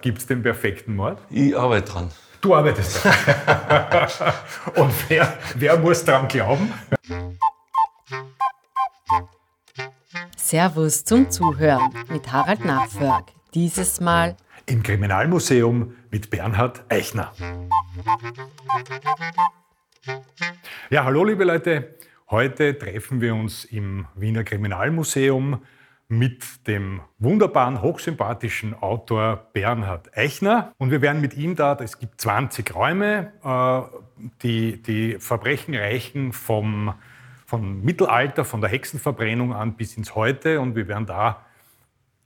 Gibt es den perfekten Mord? Ich arbeite dran. Du arbeitest dran. Und wer, wer muss dran glauben? Servus zum Zuhören mit Harald Nachförg. Dieses Mal im Kriminalmuseum mit Bernhard Eichner. Ja, hallo liebe Leute. Heute treffen wir uns im Wiener Kriminalmuseum mit dem wunderbaren, hochsympathischen Autor Bernhard Eichner. Und wir werden mit ihm da, es gibt 20 Räume, äh, die, die Verbrechen reichen vom, vom Mittelalter, von der Hexenverbrennung an bis ins Heute. Und wir werden da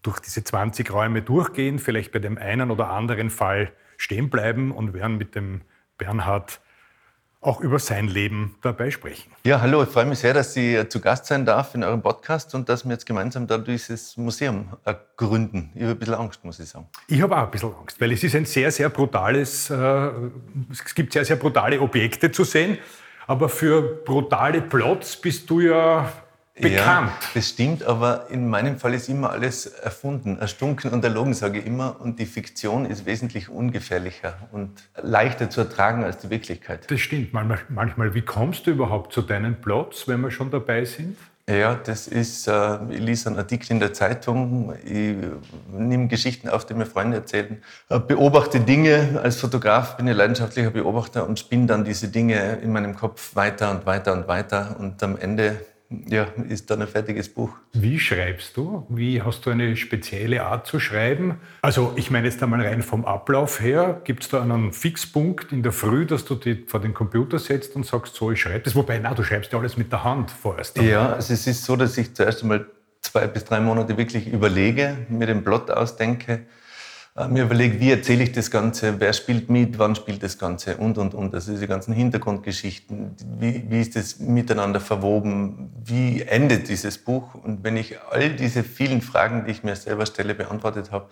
durch diese 20 Räume durchgehen, vielleicht bei dem einen oder anderen Fall stehen bleiben und werden mit dem Bernhard auch über sein Leben dabei sprechen. Ja, hallo, ich freue mich sehr, dass ich zu Gast sein darf in eurem Podcast und dass wir jetzt gemeinsam da dieses Museum äh, gründen. Ich habe ein bisschen Angst, muss ich sagen. Ich habe auch ein bisschen Angst, weil es ist ein sehr, sehr brutales, äh, es gibt sehr, sehr brutale Objekte zu sehen, aber für brutale Plots bist du ja bekannt. Ja, das stimmt, aber in meinem Fall ist immer alles erfunden, erstunken und erlogen, sage ich immer. Und die Fiktion ist wesentlich ungefährlicher und leichter zu ertragen als die Wirklichkeit. Das stimmt. Manchmal, wie kommst du überhaupt zu deinen Plots, wenn wir schon dabei sind? Ja, das ist, äh, ich lese einen Artikel in der Zeitung, ich nehme Geschichten auf, die mir Freunde erzählen, äh, beobachte Dinge, als Fotograf bin ich leidenschaftlicher Beobachter und spinne dann diese Dinge in meinem Kopf weiter und weiter und weiter und am Ende ja, ist dann ein fertiges Buch. Wie schreibst du? Wie hast du eine spezielle Art zu schreiben? Also ich meine jetzt einmal rein vom Ablauf her, gibt es da einen Fixpunkt in der Früh, dass du dich vor den Computer setzt und sagst, so, ich schreibe das. Wobei, na, du schreibst ja alles mit der Hand vorerst. Ja, also es ist so, dass ich zuerst einmal zwei bis drei Monate wirklich überlege, mir den Plot ausdenke, mir überlege, wie erzähle ich das Ganze, wer spielt mit, wann spielt das Ganze und, und, und. Also diese ganzen Hintergrundgeschichten, wie, wie ist das miteinander verwoben, wie endet dieses Buch. Und wenn ich all diese vielen Fragen, die ich mir selber stelle, beantwortet habe,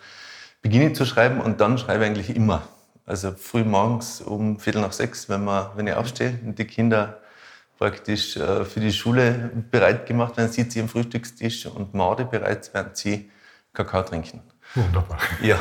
beginne ich zu schreiben und dann schreibe ich eigentlich immer. Also früh morgens um Viertel nach sechs, wenn, man, wenn ich aufstehe und die Kinder praktisch äh, für die Schule bereit gemacht werden, sitze ich am Frühstückstisch und morde bereits, während sie Kakao trinken. Wunderbar. Ja.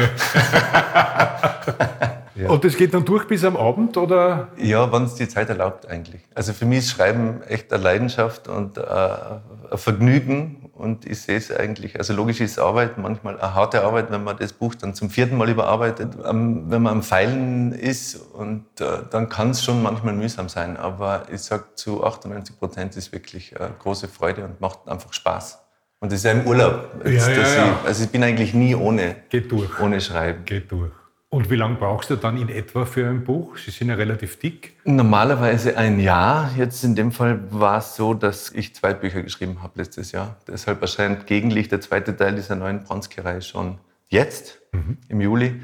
ja. Und das geht dann durch bis am Abend, oder? Ja, wenn es die Zeit erlaubt eigentlich. Also für mich ist Schreiben echt eine Leidenschaft und äh, ein Vergnügen. Und ich sehe es eigentlich, also logisch ist Arbeit, manchmal eine harte Arbeit, wenn man das Buch dann zum vierten Mal überarbeitet. wenn man am Feilen ist, und äh, dann kann es schon manchmal mühsam sein. Aber ich sage, zu 98 Prozent ist wirklich eine große Freude und macht einfach Spaß. Und das ist ja im Urlaub. Ja, ja, ja. Ich, also ich bin eigentlich nie ohne, Geht durch. ohne Schreiben. Geht durch. Und wie lange brauchst du dann in etwa für ein Buch? Sie sind ja relativ dick. Normalerweise ein Jahr. Jetzt in dem Fall war es so, dass ich zwei Bücher geschrieben habe letztes Jahr. Deshalb erscheint Gegenlicht, der zweite Teil dieser neuen Bronzkerei, schon jetzt, mhm. im Juli.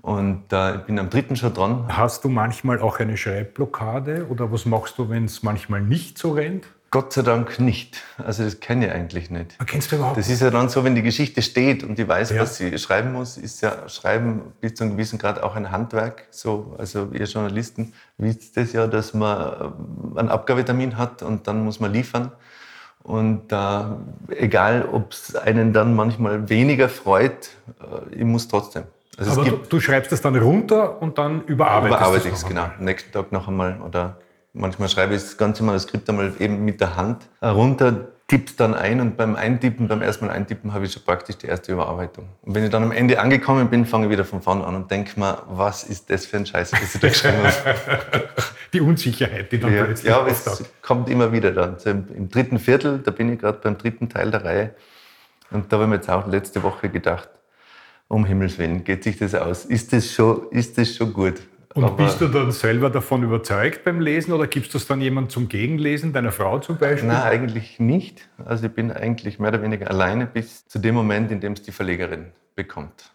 Und äh, ich bin am dritten schon dran. Hast du manchmal auch eine Schreibblockade oder was machst du, wenn es manchmal nicht so rennt? Gott sei Dank nicht. Also das kenne ich eigentlich nicht. Kennst du überhaupt? Das ist ja dann so, wenn die Geschichte steht und die weiß, ja. was sie schreiben muss, ist ja Schreiben bis zu einem gewissen Grad auch ein Handwerk. So, also ihr Journalisten wisst das ja, dass man äh, einen Abgabetermin hat und dann muss man liefern. Und äh, egal, ob es einen dann manchmal weniger freut, äh, ich muss trotzdem. Also Aber du, du, schreibst es dann runter und dann überarbeitest überarbeite ich es, genau. Nächsten Tag noch einmal oder Manchmal schreibe ich das ganze Manuskript einmal eben mit der Hand runter, tippe dann ein und beim Eintippen, beim ersten Mal Eintippen, habe ich schon praktisch die erste Überarbeitung. Und wenn ich dann am Ende angekommen bin, fange ich wieder von vorne an und denke mir, was ist das für ein Scheiß, was ich da geschrieben habe. Die Unsicherheit, die dann ja, plötzlich Ja, es hat. kommt immer wieder dann. Also im, im, dritten Viertel, da bin ich gerade beim dritten Teil der Reihe und da habe ich mir jetzt auch letzte Woche gedacht, um Himmels Willen, geht sich das aus? Ist das schon, ist das schon gut? Und Aber bist du dann selber davon überzeugt beim Lesen oder gibst du es dann jemand zum Gegenlesen, deiner Frau zum Beispiel? Nein, eigentlich nicht. Also ich bin eigentlich mehr oder weniger alleine bis zu dem Moment, in dem es die Verlegerin bekommt.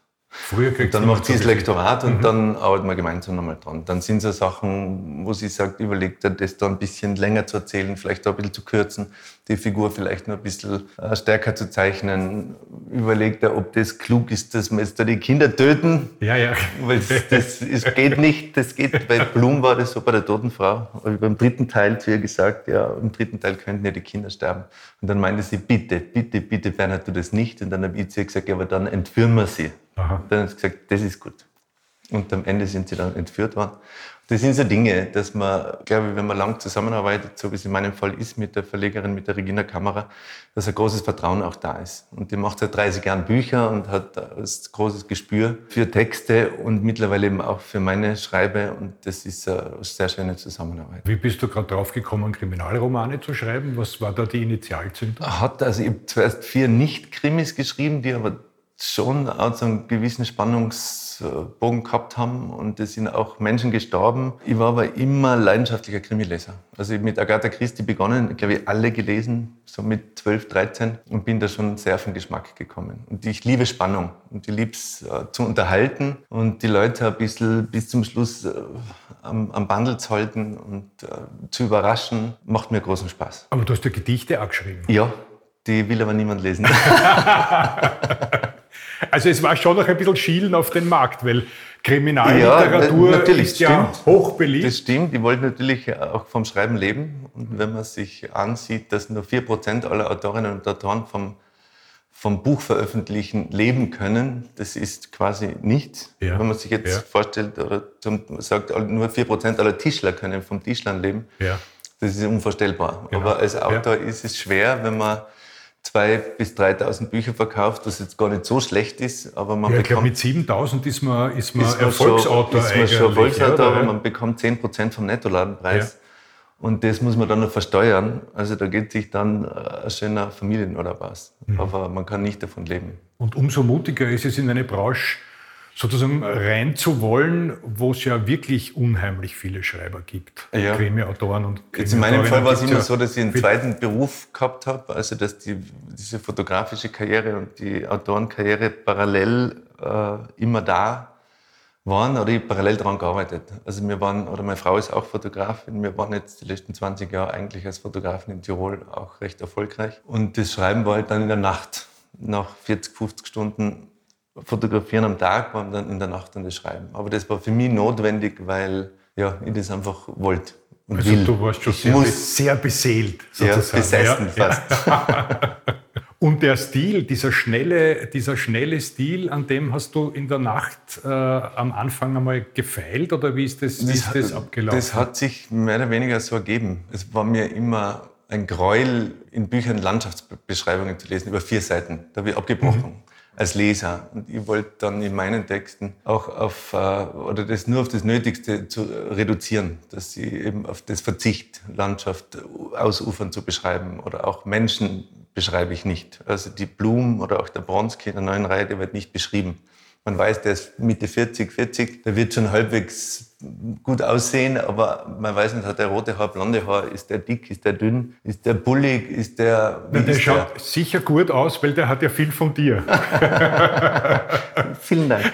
Früher kriegst dann macht sie das Lektorat und mhm. dann arbeiten wir gemeinsam nochmal dran. Dann sind so Sachen, wo sie sagt, überlegt er, das da ein bisschen länger zu erzählen, vielleicht auch ein bisschen zu kürzen, die Figur vielleicht noch ein bisschen äh, stärker zu zeichnen. Überlegt er, ob das klug ist, dass wir jetzt da die Kinder töten. Ja, ja. Weil das, das geht nicht, das geht, bei Blum war das so bei der toten Frau. Ich beim dritten Teil zu ihr gesagt, ja, im dritten Teil könnten ja die Kinder sterben. Und dann meinte sie, bitte, bitte, bitte, Bernhard, tu das nicht. Und dann habe ich zu ihr gesagt, ja, aber dann entführen wir sie. Aha. Dann hat sie gesagt, das ist gut. Und am Ende sind sie dann entführt worden. Das sind so Dinge, dass man, glaube ich, wenn man lang zusammenarbeitet, so wie es in meinem Fall ist mit der Verlegerin, mit der Regina Kamera, dass ein großes Vertrauen auch da ist. Und die macht seit 30 Jahren Bücher und hat ein großes Gespür für Texte und mittlerweile eben auch für meine Schreibe. Und das ist eine sehr schöne Zusammenarbeit. Wie bist du gerade drauf gekommen, Kriminalromane zu schreiben? Was war da die Initialzündung? Hat, also ich habe zuerst vier Nicht-Krimis geschrieben, die aber schon auch so einen gewissen Spannungsbogen gehabt haben und es sind auch Menschen gestorben. Ich war aber immer leidenschaftlicher Krimileser. Also ich mit Agatha Christie begonnen, glaube ich, alle gelesen, so mit 12, 13 und bin da schon sehr auf den Geschmack gekommen. Und ich liebe Spannung und ich liebe es äh, zu unterhalten und die Leute ein bisschen bis zum Schluss äh, am, am Bandel zu halten und äh, zu überraschen, macht mir großen Spaß. Aber du hast ja Gedichte auch geschrieben. Ja, die will aber niemand lesen. Also es war schon noch ein bisschen Schielen auf den Markt, weil Kriminalliteratur ja, ist ja stimmt. hochbeliebt. Das stimmt, die wollten natürlich auch vom Schreiben leben. Und wenn man sich ansieht, dass nur 4% aller Autorinnen und Autoren vom, vom Buch veröffentlichen leben können, das ist quasi nichts. Ja. Wenn man sich jetzt ja. vorstellt, oder sagt, nur 4% aller Tischler können vom Tischlern leben, das ist unvorstellbar. Genau. Aber als Autor ist es schwer, wenn man 2.000 bis 3.000 Bücher verkauft, was jetzt gar nicht so schlecht ist, aber man ja, ich glaube, mit 7.000 ist man, ist man ist Erfolgsautor schon, ist man schon Erfolgsautor, aber man bekommt 10% vom Nettoladenpreis. Ja. Und das muss man dann noch versteuern. Also da geht sich dann äh, ein schöner Familienurlaub aus. Mhm. Aber man kann nicht davon leben. Und umso mutiger ist es in eine Branche, sozusagen reinzuwollen, wo es ja wirklich unheimlich viele Schreiber gibt. Ja. Krimi-Autoren und Krimi Jetzt In meinem Fall war es immer so, dass ich einen zweiten Beruf gehabt habe, also dass die, diese fotografische Karriere und die Autorenkarriere parallel äh, immer da waren oder ich parallel daran gearbeitet. Also wir waren, oder meine Frau ist auch Fotografin, wir waren jetzt die letzten 20 Jahre eigentlich als Fotografen in Tirol auch recht erfolgreich. Und das Schreiben war halt dann in der Nacht. Nach 40, 50 Stunden fotografieren am Tag und dann in der Nacht dann das Schreiben. Aber das war für mich notwendig, weil ja, ich das einfach wollte. Und also will. du warst schon sehr, sehr beseelt, sozusagen. Ja, besessen ja, fast. Ja. und der Stil, dieser schnelle, dieser schnelle Stil, an dem hast du in der Nacht äh, am Anfang einmal gefeilt oder wie ist das, das, ist das abgelaufen? Das hat sich mehr oder weniger so ergeben. Es war mir immer ein Gräuel, in Büchern Landschaftsbeschreibungen zu lesen, über vier Seiten. Da habe ich abgebrochen. Mhm als Leser. Und ich wollte dann in meinen Texten auch auf, äh, oder das nur auf das Nötigste zu reduzieren, dass sie eben auf das Verzicht, Landschaft ausufern zu beschreiben oder auch Menschen beschreibe ich nicht. Also die Blumen oder auch der Bronski in der neuen Reihe, der wird nicht beschrieben. Man weiß, der ist Mitte 40, 40, der wird schon halbwegs gut aussehen, aber man weiß nicht, hat der rote Haar, blonde Haar, ist der dick, ist der dünn, ist der bullig, ist der... Wie der ist schaut der? sicher gut aus, weil der hat ja viel von dir. Vielen Dank.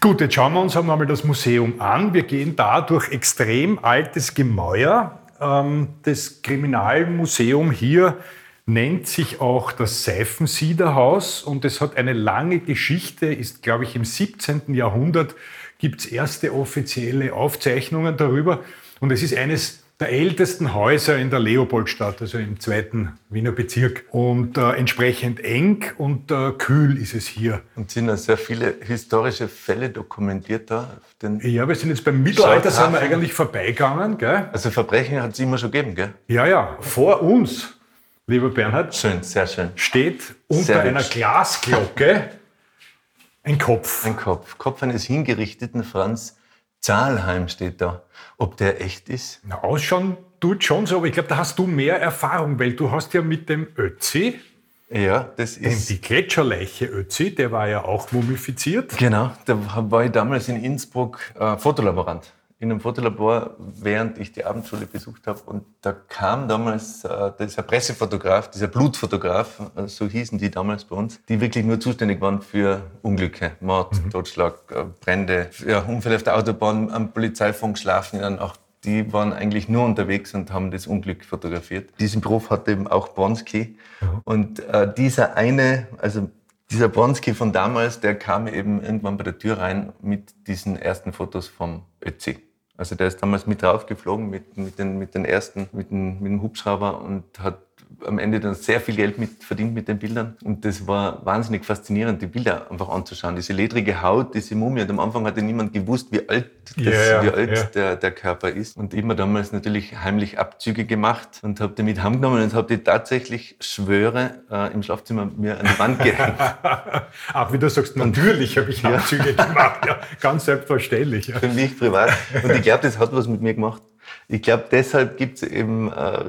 Gut, jetzt schauen wir uns einmal das Museum an. Wir gehen da durch extrem altes Gemäuer das Kriminalmuseum hier nennt sich auch das Seifensiederhaus und es hat eine lange Geschichte, ist, glaube ich, im 17. Jahrhundert gibt es erste offizielle Aufzeichnungen darüber und es ist eines der ältesten Häuser in der Leopoldstadt, also im zweiten Wiener Bezirk. Und äh, entsprechend eng und äh, kühl ist es hier. Und sind da sehr viele historische Fälle dokumentiert da? ja, wir sind jetzt beim Mittelalter, sind wir eigentlich vorbeigegangen. Gell? Also Verbrechen hat es immer schon gegeben, gell? Ja, ja. Vor uns, lieber Bernhard, schön, sehr schön. steht unter sehr einer hübsch. Glasglocke ein Kopf. Ein Kopf. Kopf eines hingerichteten Franz Zahlheim steht da. Ob der echt ist? Na, ausschauen tut schon so, aber ich glaube, da hast du mehr Erfahrung, weil du hast ja mit dem Ötzi, ja, das ist. Die Gletscherleiche Ötzi, der war ja auch mumifiziert. Genau, da war ich damals in Innsbruck äh, Fotolaborant in einem Fotolabor, während ich die Abendschule besucht habe. Und da kam damals äh, dieser Pressefotograf, dieser Blutfotograf, äh, so hießen die damals bei uns, die wirklich nur zuständig waren für Unglücke, Mord, mhm. Totschlag, äh, Brände, ja, Unfälle auf der Autobahn, am Polizeifunk schlafen dann auch die waren eigentlich nur unterwegs und haben das Unglück fotografiert. Diesen Beruf hatte eben auch Bronski. Mhm. Und äh, dieser eine, also dieser Bronski von damals, der kam eben irgendwann bei der Tür rein mit diesen ersten Fotos vom Ötzi. Also der ist damals mit draufgeflogen mit, mit, den, mit den ersten, mit dem, mit dem Hubschrauber und hat am Ende dann sehr viel Geld mit verdient mit den Bildern. Und das war wahnsinnig faszinierend, die Bilder einfach anzuschauen. Diese ledrige Haut, diese Mumie. Und am Anfang hatte niemand gewusst, wie alt, das, ja, ja, wie alt ja. der, der Körper ist. Und ich habe damals natürlich heimlich Abzüge gemacht und habe die mit heimgenommen und habe die tatsächlich, schwöre, äh, im Schlafzimmer mir an die Wand gehängt. Auch wie du sagst, natürlich habe ich Abzüge gemacht. Ja, ganz selbstverständlich. Für mich privat. Und ich glaube, das hat was mit mir gemacht. Ich glaube, deshalb gibt es eben äh,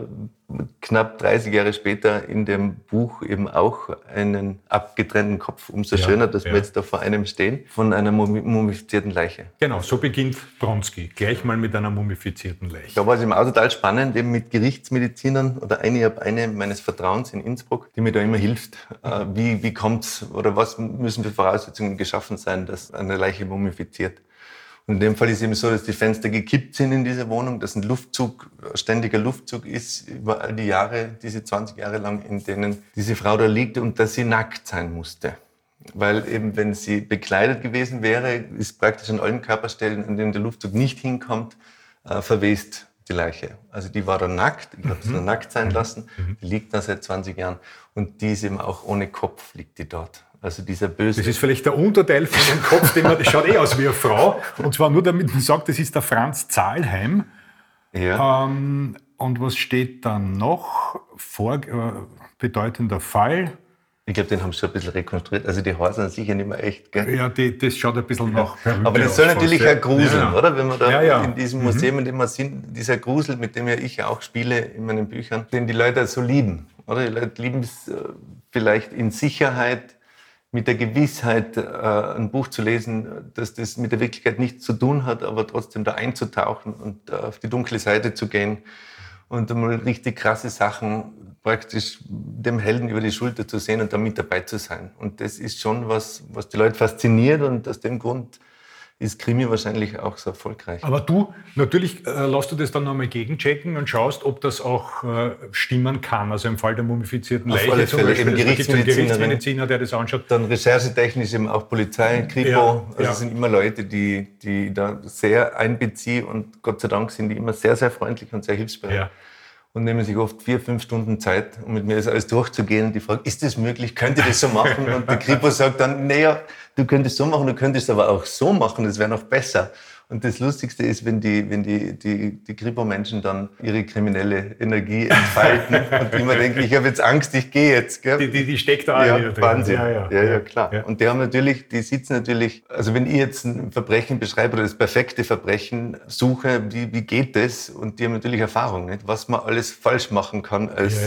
knapp 30 Jahre später in dem Buch eben auch einen abgetrennten Kopf. Umso ja, schöner, dass ja. wir jetzt da vor einem stehen, von einer mumifizierten Leiche. Genau, so beginnt Bronski, gleich mal mit einer mumifizierten Leiche. Da war es eben auch total spannend, eben mit Gerichtsmedizinern oder eine, ich habe eine meines Vertrauens in Innsbruck, die mir da immer hilft. Äh, wie, wie es oder was müssen für Voraussetzungen geschaffen sein, dass eine Leiche mumifiziert? In dem Fall ist es eben so, dass die Fenster gekippt sind in dieser Wohnung, dass ein Luftzug, ständiger Luftzug ist über all die Jahre, diese 20 Jahre lang, in denen diese Frau da liegt und dass sie nackt sein musste. Weil eben, wenn sie bekleidet gewesen wäre, ist praktisch an allen Körperstellen, an denen der Luftzug nicht hinkommt, äh, verwest die Leiche. Also die war dann nackt, ich habe sie dann nackt sein mhm. lassen, mhm. die liegt da seit 20 Jahren und die ist eben auch ohne Kopf, liegt die dort. Also dieser böse. Das ist vielleicht der Unterteil von dem Kopf, den man, das schaut eh aus wie eine Frau. Und zwar nur damit man sagt, das ist der Franz Zahlheim. Ja. Ähm, und was steht dann noch? Vor, äh, bedeutender Fall. Ich glaube, den haben sie schon ein bisschen rekonstruiert. Also die Häuser sind sicher nicht mehr echt. Gell? Ja, die, das schaut ein bisschen nach. Aber das soll natürlich fast, auch gruseln, ja. oder? Wenn man da ja, ja. in diesem mhm. Museum, mhm. in dem wir sind, dieser Grusel, mit dem ja ich auch spiele in meinen Büchern, den die Leute so lieben. Oder? Die Leute lieben es äh, vielleicht in Sicherheit, mit der Gewissheit, äh, ein Buch zu lesen, dass das mit der Wirklichkeit nichts zu tun hat, aber trotzdem da einzutauchen und äh, auf die dunkle Seite zu gehen und einmal richtig krasse Sachen praktisch dem Helden über die Schulter zu sehen und da mit dabei zu sein. Und das ist schon was, was die Leute fasziniert und aus dem Grund ist Krimi wahrscheinlich auch so erfolgreich. Aber du, natürlich äh, lässt du das dann nochmal gegenchecken und schaust, ob das auch äh, stimmen kann. Also im Fall der mumifizierten Leiche alle zum Fälle, Beispiel. Eben Gerichtsmediziner, Gerichtsmediziner, der das anschaut. Dann recherchetechnisch eben auch Polizei, Kripo. Ja, also ja. es sind immer Leute, die, die da sehr einbeziehen und Gott sei Dank sind die immer sehr, sehr freundlich und sehr hilfsbereit. Ja und nehmen sich oft vier, fünf Stunden Zeit, um mit mir das alles durchzugehen. Und die fragen, ist das möglich? Könnt ihr das so machen? Und der Kripo sagt dann, naja, du könntest so machen, du könntest aber auch so machen, das wäre noch besser. Und das Lustigste ist, wenn die, wenn die, die, die Kripo-Menschen dann ihre kriminelle Energie entfalten und immer denken, ich habe jetzt Angst, ich gehe jetzt. Gell? Die, die, die steckt da ja, drin. Wahnsinn. Ja, ja, ja, ja klar. Ja. Und die haben natürlich, die sitzen natürlich, also wenn ich jetzt ein Verbrechen beschreibe oder das perfekte Verbrechen suche, wie, wie geht das? Und die haben natürlich Erfahrung, nicht? was man alles falsch machen kann als,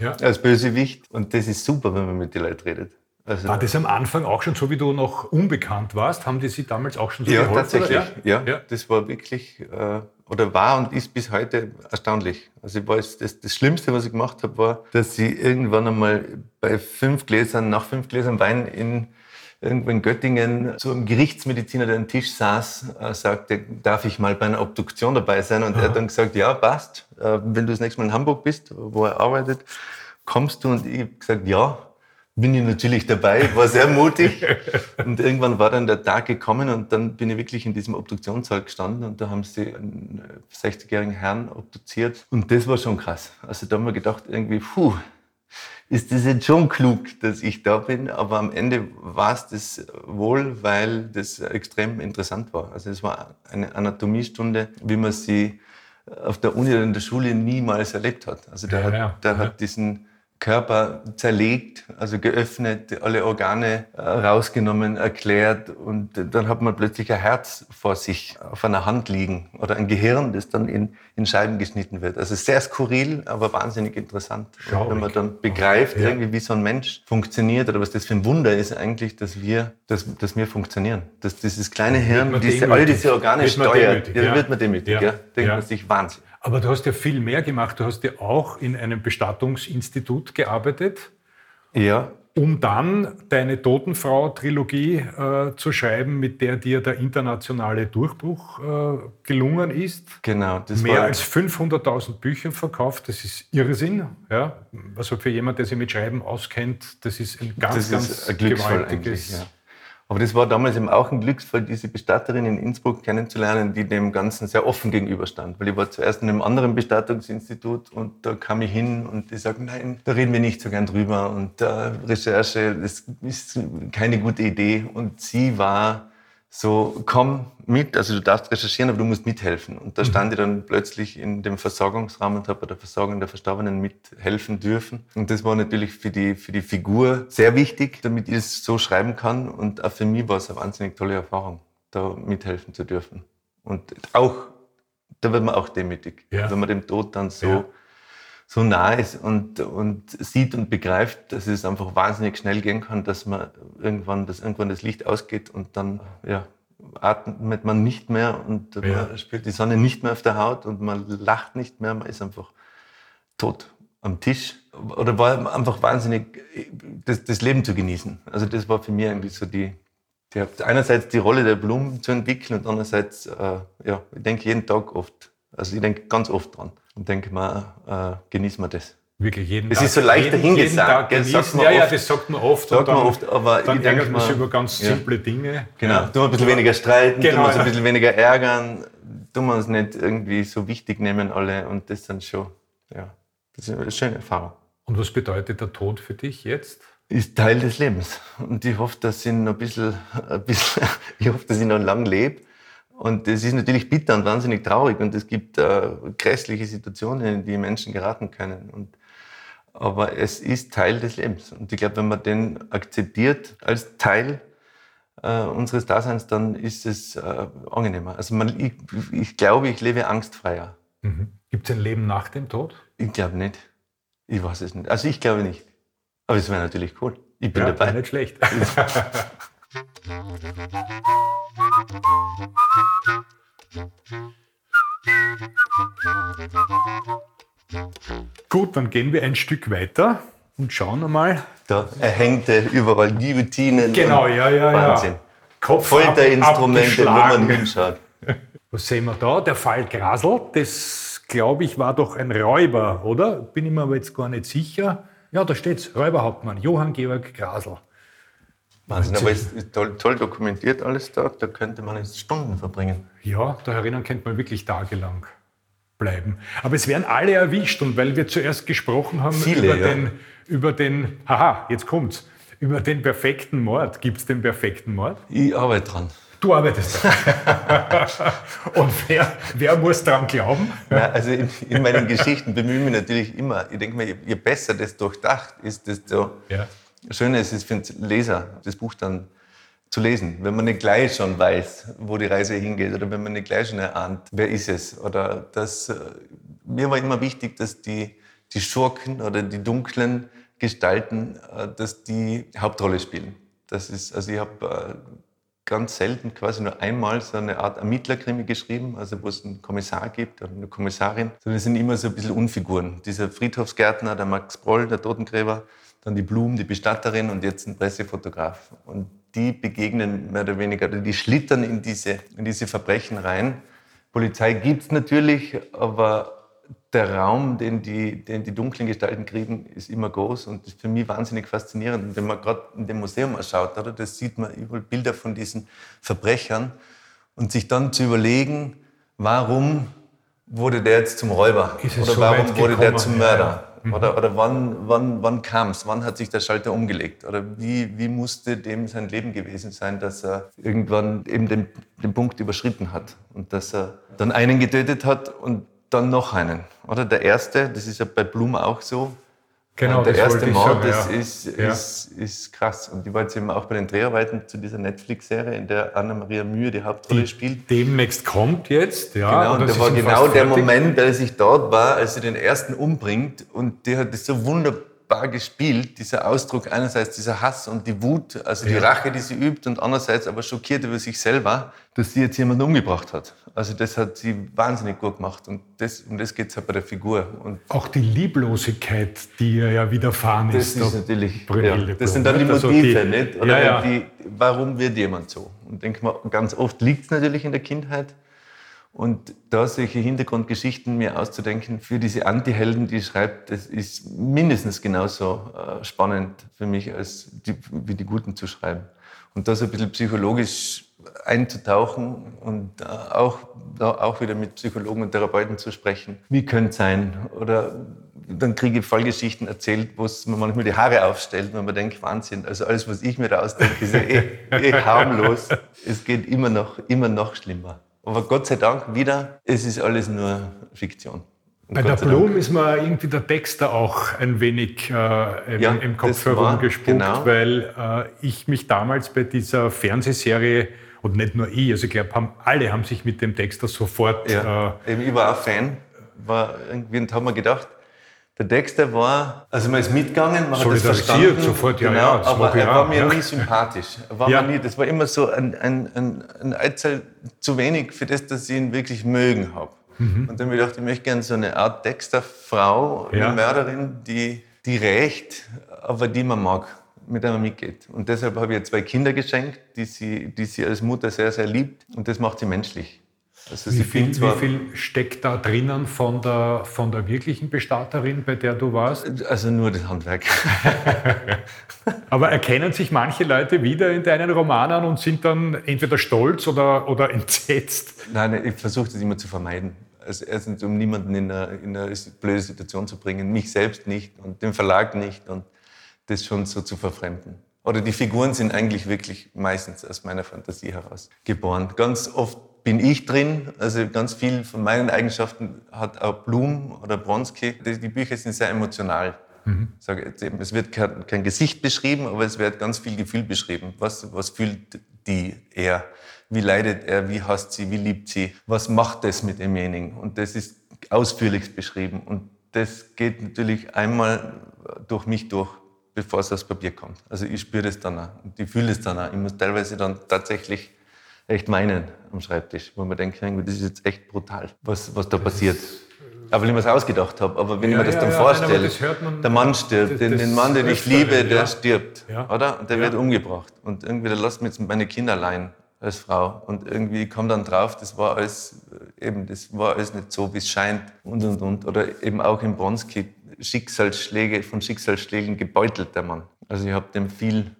als Bösewicht. Und das ist super, wenn man mit den Leuten redet. Also, War das am Anfang auch schon so, wie du noch unbekannt warst? Haben die Sie damals auch schon so ja, geholfen? Tatsächlich, ja, ja, das war wirklich, äh, oder war und ist bis heute erstaunlich. Also ich weiß, das, das Schlimmste, was ich gemacht habe, war, dass sie irgendwann einmal bei fünf Gläsern, nach fünf Gläsern Wein in irgendwo in Göttingen zu einem Gerichtsmediziner, der am Tisch saß, äh, sagte, darf ich mal bei einer Obduktion dabei sein? Und Aha. er hat dann gesagt, ja, passt. Äh, wenn du das nächste Mal in Hamburg bist, wo er arbeitet, kommst du? Und ich habe gesagt, ja, bin ich natürlich dabei, war sehr mutig. Und irgendwann war dann der Tag gekommen und dann bin ich wirklich in diesem Obduktionssaal gestanden und da haben sie einen 60-jährigen Herrn obduziert. Und das war schon krass. Also da haben wir gedacht, irgendwie, puh, ist das jetzt schon klug, dass ich da bin? Aber am Ende war es das wohl, weil das extrem interessant war. Also es war eine Anatomiestunde, wie man sie auf der Uni oder in der Schule niemals erlebt hat. Also der, ja, hat, der ja. hat diesen Körper zerlegt, also geöffnet, alle Organe äh, rausgenommen, erklärt und dann hat man plötzlich ein Herz vor sich auf einer Hand liegen oder ein Gehirn, das dann in, in Scheiben geschnitten wird. Also sehr skurril, aber wahnsinnig interessant. wenn man dann begreift, ja. irgendwie, wie so ein Mensch funktioniert oder was das für ein Wunder ist eigentlich, dass wir, dass, dass wir funktionieren. Dass dieses kleine Hirn, diese, all diese Organe wird steuert, ja, wird man demütig. Ja. Ja. Denkt man sich Wahnsinn. Aber du hast ja viel mehr gemacht. Du hast ja auch in einem Bestattungsinstitut gearbeitet. Ja. Um dann deine Totenfrau-Trilogie äh, zu schreiben, mit der dir der internationale Durchbruch äh, gelungen ist. Genau. Das Mehr als 500.000 Bücher verkauft, das ist Irrsinn. Ja? Also für jemanden, der sich mit Schreiben auskennt, das ist ein ganz, das ganz gewaltiges... Aber das war damals eben auch ein Glücksfall, diese Bestatterin in Innsbruck kennenzulernen, die dem Ganzen sehr offen gegenüberstand. Weil ich war zuerst in einem anderen Bestattungsinstitut und da kam ich hin und die sagten, nein, da reden wir nicht so gern drüber und äh, Recherche, das ist keine gute Idee. Und sie war so, komm mit, also du darfst recherchieren, aber du musst mithelfen. Und da mhm. stand ich dann plötzlich in dem Versorgungsraum und habe bei der Versorgung der Verstorbenen mithelfen dürfen. Und das war natürlich für die, für die Figur sehr wichtig, damit ich es so schreiben kann. Und auch für mich war es eine wahnsinnig tolle Erfahrung, da mithelfen zu dürfen. Und auch, da wird man auch demütig, ja. wenn man dem Tod dann so, ja. So nah ist und, und sieht und begreift, dass es einfach wahnsinnig schnell gehen kann, dass man irgendwann, dass irgendwann das Licht ausgeht und dann, ja, atmet man nicht mehr und ja. man spürt die Sonne nicht mehr auf der Haut und man lacht nicht mehr, man ist einfach tot am Tisch. Oder war einfach wahnsinnig, das, das Leben zu genießen. Also das war für mich irgendwie so die, die einerseits die Rolle der Blumen zu entwickeln und andererseits, äh, ja, ich denke jeden Tag oft, also ich denke ganz oft dran und denke mal, äh, genießen wir das. Wirklich jeden das Tag. Das ist so leicht dahingesagt. Ja, ja, oft, das sagt man oft. Sagt man oft, aber dann ich ärgert man sich über ganz simple ja. Dinge. Genau, ja. tun wir ein bisschen weniger streiten, genau. tun wir uns ein bisschen weniger ärgern, tun wir uns nicht irgendwie so wichtig nehmen alle und das dann schon, ja, das ist eine schöne Erfahrung. Und was bedeutet der Tod für dich jetzt? Ist Teil des Lebens. Und ich hoffe, dass ich noch ein bisschen, ein bisschen ich hoffe, dass ich noch lang lebe. Und es ist natürlich bitter und wahnsinnig traurig und es gibt äh, grässliche Situationen, in die Menschen geraten können. Und aber es ist Teil des Lebens. Und ich glaube, wenn man den akzeptiert als Teil äh, unseres Daseins, dann ist es äh, angenehmer. Also man, ich, ich, glaube, ich lebe angstfreier. Mhm. Gibt es ein Leben nach dem Tod? Ich glaube nicht. Ich weiß es nicht. Also ich glaube nicht. Aber es wäre natürlich cool. Ich bin ja, dabei. Nicht schlecht. Gut, dann gehen wir ein Stück weiter und schauen einmal. Da erhängte überall Guillotinen. Genau, ja, ja, Wahnsinn. ja. Kopf Folterinstrumente, wo man hinschaut. Was sehen wir da? Der Fall Grasel, das glaube ich war doch ein Räuber, oder? Bin ich mir aber jetzt gar nicht sicher. Ja, da steht es, Räuberhauptmann, Johann Georg Grasel. Wahnsinn, aber es ist toll, toll, dokumentiert alles da, da könnte man jetzt Stunden verbringen. Ja, da erinnern könnte man wirklich tagelang bleiben. Aber es werden alle erwischt und weil wir zuerst gesprochen haben Viele, über, ja. den, über den, haha, jetzt kommt's, über den perfekten Mord. Gibt es den perfekten Mord? Ich arbeite dran. Du arbeitest dran. und wer, wer muss daran glauben? Na, also in, in, meinen Geschichten bemühe ich mich natürlich immer. Ich denke mir, je besser das durchdacht ist, desto ja. Schöner ist es für den Leser, das Buch dann zu lesen, wenn man nicht gleich schon weiß, wo die Reise hingeht oder wenn man nicht gleich schon erahnt, wer ist es. Oder das, äh, mir war immer wichtig, dass die, die Schurken oder die dunklen Gestalten, äh, dass die Hauptrolle spielen. Das ist, also ich habe äh, ganz selten quasi nur einmal so eine Art Ermittlerkrimi geschrieben, also wo es einen Kommissar gibt oder eine Kommissarin, sondern es sind immer so ein bisschen Unfiguren. Dieser Friedhofsgärtner, der Max Broll, der Totengräber, dann die Blumen, die Bestatterin und jetzt ein Pressefotograf. Und die begegnen mehr oder weniger, die schlittern in diese, in diese Verbrechen rein. Polizei gibt es natürlich, aber der Raum, den die, den die dunklen Gestalten kriegen, ist immer groß und ist für mich wahnsinnig faszinierend. Und wenn man gerade in dem Museum schaut, oder, das sieht man überall Bilder von diesen Verbrechern und sich dann zu überlegen, warum wurde der jetzt zum Räuber oder so warum wurde der zum Mörder? Mhm. Oder, oder wann, wann, wann kam es? Wann hat sich der Schalter umgelegt? Oder wie, wie musste dem sein Leben gewesen sein, dass er irgendwann eben den, den Punkt überschritten hat und dass er dann einen getötet hat und dann noch einen? Oder der erste, das ist ja bei Blum auch so, Genau, der erste Mord, sagen, das ja. ist, ja. Ist, ist krass. Und ich war jetzt eben auch bei den Dreharbeiten zu dieser Netflix-Serie, in der Anna-Maria Mühe die Hauptrolle die spielt. Demnächst kommt jetzt, ja. Genau, und, und das war genau der Moment, als ich dort war, als sie den ersten umbringt. Und die hat das so wunderbar wunderbar gespielt, dieser Ausdruck einerseits dieser Hass und die Wut, also die ja. Rache, die sie übt und andererseits aber schockiert über sich selber, dass sie jetzt jemanden umgebracht hat. Also das hat sie wahnsinnig gut gemacht und das, um das geht es halt bei der Figur. Und Auch die Lieblosigkeit, die ihr ja widerfahren das ist. Das ist natürlich, ja, das sind dann die Motive, also die, nicht? Oder ja, die, warum wird jemand so? Und denke mal, ganz oft liegt es natürlich in der Kindheit Und da solche Hintergrundgeschichten mir auszudenken für diese Anti-Helden, die ich schreibe, das ist mindestens genauso äh, spannend für mich, als die, wie die Guten zu schreiben. Und das ein bisschen psychologisch einzutauchen und äh, auch, da auch wieder mit Psychologen und Therapeuten zu sprechen. Wie könnte es sein? Oder dann kriege ich Fallgeschichten erzählt, wo es mir manchmal die Haare aufstellt, wenn man denkt, Wahnsinn. Also alles, was ich mir da ausdenke, ist ja eh, eh harmlos. Es geht immer noch, immer noch schlimmer. Aber Gott sei Dank wieder, es ist alles nur Fiktion. Und Bei Gott der Blum ist mir irgendwie der Text da auch ein wenig äh, im, ja, im, Kopf herumgespuckt, genau. weil äh, ich mich damals bei dieser Fernsehserie und nicht nur ich, also ich glaube, haben, alle haben sich mit dem Text da sofort. Ja, äh, ich war auch Fan, war irgendwie und haben mir gedacht, der Texter war, also man ist mitgegangen, man hat das verstanden. sofort, ja, genau, ja. aber er war mir ja. nie sympathisch. war ja. mir nie, das war immer so ein, ein, ein, ein Einzel zu wenig für das, dass ich ihn wirklich mögen habe. Mhm. Und dann habe ich gedacht, ich möchte gerne so eine Art Texterfrau, eine Mörderin, die, die rächt, aber die man mag, mit der man mitgeht. Und deshalb habe ich ihr zwei Kinder geschenkt, die sie, die sie als Mutter sehr, sehr liebt. Und das macht sie menschlich. Also wie, viel, wie, viel, steckt da drinnen von der, von der wirklichen Bestatterin, bei der du warst? Also nur das Handwerk. Aber erkennen sich manche Leute wieder in deinen Romanen und sind dann entweder stolz oder, oder entsetzt? Nein, ich versuche das immer zu vermeiden. Also erstens, um niemanden in eine, in eine blöde Situation zu bringen, mich selbst nicht und den Verlag nicht und das schon so zu verfremden. Oder die Figuren sind eigentlich wirklich meistens aus meiner Fantasie heraus geboren. Ganz oft bin ich drin. Also ganz viel von meinen Eigenschaften hat auch Blum oder Bronski. Die Bücher sind sehr emotional. Mhm. Es wird kein Gesicht beschrieben, aber es wird ganz viel Gefühl beschrieben. Was, was fühlt die er? Wie leidet er? Wie hasst sie? Wie liebt sie? Was macht das mit demjenigen? Und das ist ausführlich beschrieben. Und das geht natürlich einmal durch mich durch, bevor es aufs Papier kommt. Also ich spüre das dann auch und ich fühle es dann auch. Ich muss teilweise dann tatsächlich echt meinen am Schreibtisch, wo man denkt, das ist jetzt echt brutal, was, was da passiert. Aber wenn ich mir das ausgedacht habe, aber wenn ja, ich mir das dann ja, vorstelle, nein, der Mann stirbt, das, den, den, Mann, den ich liebe, der stirbt, oder? Und der wird umgebracht. Und irgendwie, der lässt mir jetzt meine Kinder allein als Frau. Und irgendwie kommt dann drauf, das war alles, eben, das war alles nicht so, wie es scheint und, und, und. Oder eben auch in Bronski, Schicksalsschläge, von Schicksalsschlägen gebeutelt, der Mann. Also ich habe dem viel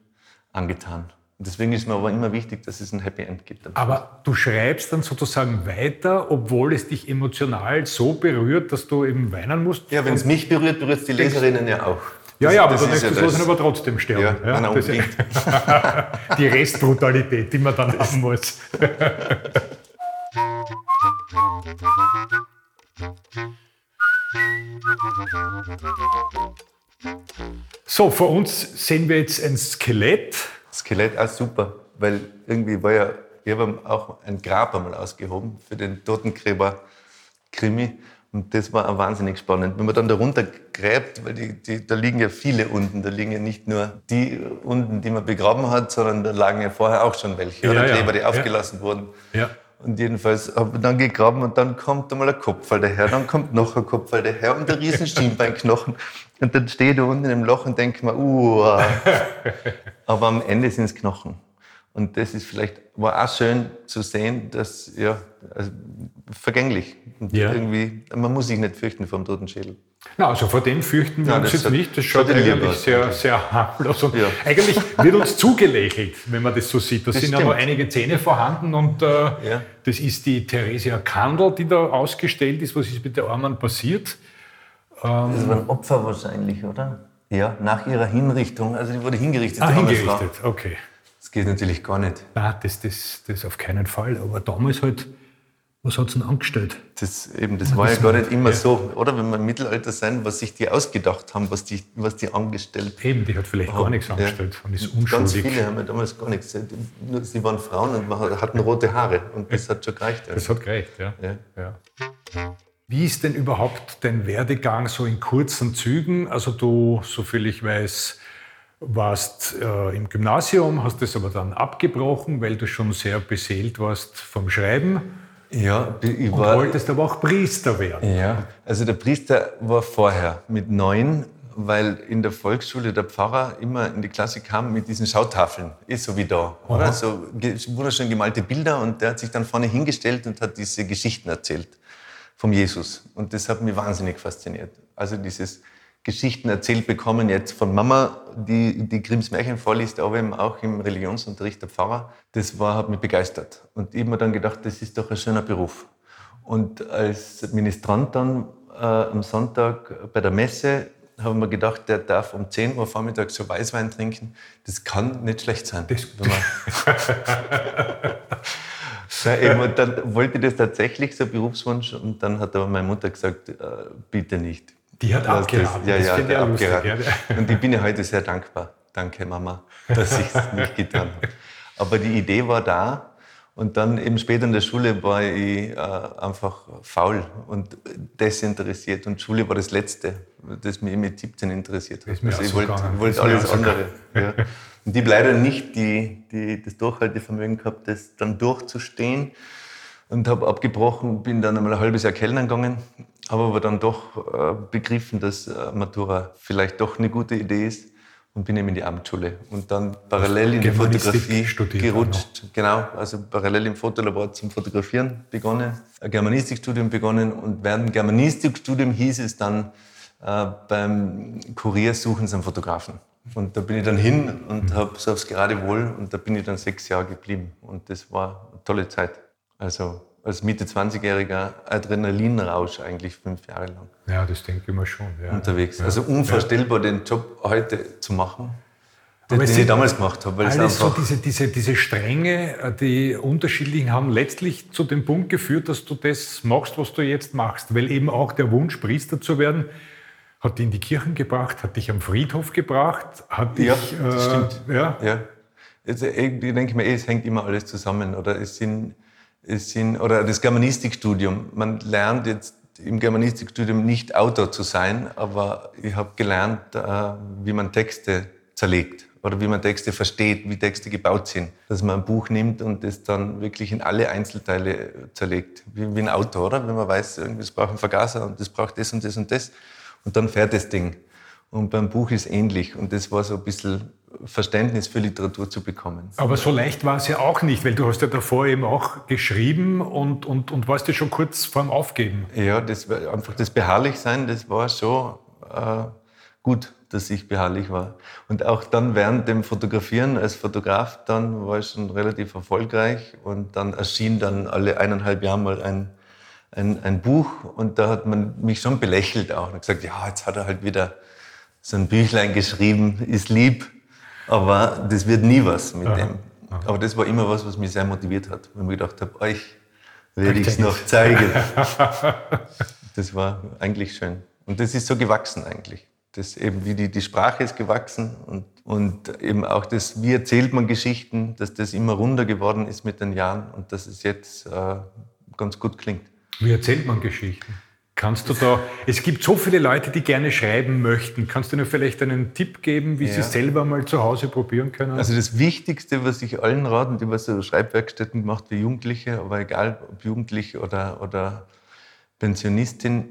angetan. Und deswegen ist mir aber immer wichtig, dass es ein Happy End gibt. Aber du schreibst dann sozusagen weiter, obwohl es dich emotional so berührt, dass du eben weinen musst? Ja, wenn es mich berührt, berührt es die Leserinnen ja auch. Ja, ja, aber dann denkst du, ja aber trotzdem sterben. Ja, ja, nein, unbedingt. die Restbrutalität, die man dann haben muss. so, vor uns sehen wir jetzt ein Skelett Skelett auch super, weil irgendwie war ja, ich habe auch ein Grab einmal ausgehoben für den Totengräber-Krimi. Und das war auch wahnsinnig spannend. Wenn man dann darunter gräbt, weil die, die, da liegen ja viele unten, da liegen ja nicht nur die unten, die man begraben hat, sondern da lagen ja vorher auch schon welche, ja, oder Gräber, die ja. aufgelassen wurden. Ja. Und jedenfalls habe ich dann gegraben und dann kommt einmal ein Kopfball daher, dann kommt noch ein Kopfball daher und ein riesen Schienbeinknochen. Und dann stehe ich da unten im Loch und denke mir, uh. Aber am Ende sind es Knochen. Und das ist vielleicht, war auch schön zu sehen, dass, ja, also vergänglich. Und ja. irgendwie, man muss sich nicht fürchten vor dem toten Schädel. Na, also vor dem fürchten wir uns jetzt nicht. Das schaut eigentlich sehr, sehr harmlos und ja. eigentlich wird uns zugelächelt, wenn man das so sieht. Da sind stimmt. ja noch einige Zähne vorhanden und äh, ja. das ist die Theresia Kandel, die da ausgestellt ist. Was ist mit der Armen passiert? Ähm, das war ein Opfer wahrscheinlich, oder? Ja, nach ihrer Hinrichtung. Also die wurde hingerichtet. Ah, hingerichtet, Frau. okay. Das geht natürlich gar nicht. Nein, das, das, das auf keinen Fall. Aber damals halt, was hat es denn angestellt? Das, eben, das war ja gar nicht immer ja. so, oder? Wenn wir im Mittelalter sein, was sich die ausgedacht haben, was die, was die angestellt Eben, die hat vielleicht haben. gar nichts angestellt ja. und ist unschuldig. Ganz viele haben ja damals gar nichts. Sie waren Frauen und hatten rote Haare und das hat schon gereicht. Das hat gereicht, ja. ja. Wie ist denn überhaupt dein Werdegang so in kurzen Zügen? Also du, soviel ich weiß, warst äh, im Gymnasium, hast das aber dann abgebrochen, weil du schon sehr beseelt warst vom Schreiben. Ja, ich war. Und wolltest aber auch Priester werden. Ja, also der Priester war vorher. Mit neun weil in der Volksschule der Pfarrer immer in die Klasse kam mit diesen Schautafeln, ist so wie da, Aha. oder? So wunderschön gemalte Bilder und der hat sich dann vorne hingestellt und hat diese Geschichten erzählt vom Jesus. Und das hat mich wahnsinnig fasziniert. Also dieses Geschichten erzählt bekommen jetzt von Mama, die die Grimms Märchen vorliest, aber eben auch im Religionsunterricht der Pfarrer. Das war, hat mich begeistert. Und ich habe mir dann gedacht, das ist doch ein schöner Beruf. Und als Ministrant dann äh, am Sonntag bei der Messe haben wir gedacht, der darf um 10 Uhr vormittags so Weißwein trinken. Das kann nicht schlecht sein. Das ja, eben, und dann wollte ich das tatsächlich, so Berufswunsch. Und dann hat aber meine Mutter gesagt, äh, bitte nicht. Die hat abgeraten. Ja, ja, ja abgeraten. Und ich bin ja heute sehr dankbar. Danke, Mama, dass ich es nicht getan habe. Aber die Idee war da. Und dann eben später in der Schule war ich äh, einfach faul und desinteressiert. Und Schule war das Letzte, das mich mit 17 interessiert hat. Also ich wollte wollt alles andere. Ja. Und ich habe leider nicht die, die, das Durchhaltevermögen gehabt, das dann durchzustehen. Und habe abgebrochen, bin dann einmal ein halbes Jahr Kellnern gegangen, habe aber dann doch äh, begriffen, dass äh, Matura vielleicht doch eine gute Idee ist und bin eben in die Abendschule und dann parallel in die Fotografie gerutscht. Genau, also parallel im Fotolabor zum Fotografieren begonnen, ein Germanistikstudium begonnen und während dem Germanistikstudium hieß es dann äh, beim Kurier suchen Sie einen Fotografen. Und da bin ich dann hin und habe so aufs gerade Wohl und da bin ich dann sechs Jahre geblieben und das war eine tolle Zeit. Also als Mitte 20-jähriger Adrenalinrausch eigentlich fünf Jahre lang. Ja, das denke ich mir schon. Ja. Unterwegs. Also unvorstellbar, ja. den Job heute zu machen. Den, den ich damals gemacht habe. Weil alles so diese, diese, diese Stränge, die unterschiedlichen haben letztlich zu dem Punkt geführt, dass du das machst, was du jetzt machst. Weil eben auch der Wunsch, Priester zu werden, hat dich in die Kirchen gebracht, hat dich am Friedhof gebracht, hat dich... Ja, das äh, stimmt. Ja. ja. Also, ich denke mir, es hängt immer alles zusammen. Oder es sind sind, oder das Germanistikstudium. Man lernt jetzt im Germanistikstudium nicht Autor zu sein, aber ich habe gelernt, äh, wie man Texte zerlegt oder wie man Texte versteht, wie Texte gebaut sind. Dass man ein Buch nimmt und das dann wirklich in alle Einzelteile zerlegt, wie, wie ein Auto, oder? Wenn man weiß, es braucht einen Vergaser und das braucht das und das und das und dann fährt das Ding. Und beim Buch ist ähnlich und das war so ein bisschen Verständnis für Literatur zu bekommen. Aber so leicht war es ja auch nicht, weil du hast ja davor eben auch geschrieben und, und, und warst ja schon kurz vorm Aufgeben. Ja, das war einfach das Beharrlichsein, das war schon äh, gut, dass ich beharrlich war. Und auch dann während dem Fotografieren als Fotograf, dann war ich schon relativ erfolgreich und dann erschien dann alle eineinhalb Jahre mal ein, ein, ein Buch und da hat man mich schon belächelt auch und gesagt, ja, jetzt hat er halt wieder so ein Büchlein geschrieben, ist lieb. Aber das wird nie was mit Aha. dem. Aber das war immer was, was mich sehr motiviert hat. Wenn ich gedacht habe, euch werde ich es noch zeigen. das war eigentlich schön. Und das ist so gewachsen eigentlich. Das eben, wie die, die Sprache ist gewachsen und, und eben auch das, wie erzählt man Geschichten, dass das immer runder geworden ist mit den Jahren und dass es jetzt äh, ganz gut klingt. Wie erzählt man Geschichten? Kannst du da, es gibt so viele Leute, die gerne schreiben möchten. Kannst du mir vielleicht einen Tipp geben, wie ja. sie selber mal zu Hause probieren können? Also das Wichtigste, was ich allen raten, die was so Schreibwerkstätten gemacht wie Jugendliche, aber egal ob Jugendliche oder, oder Pensionistin,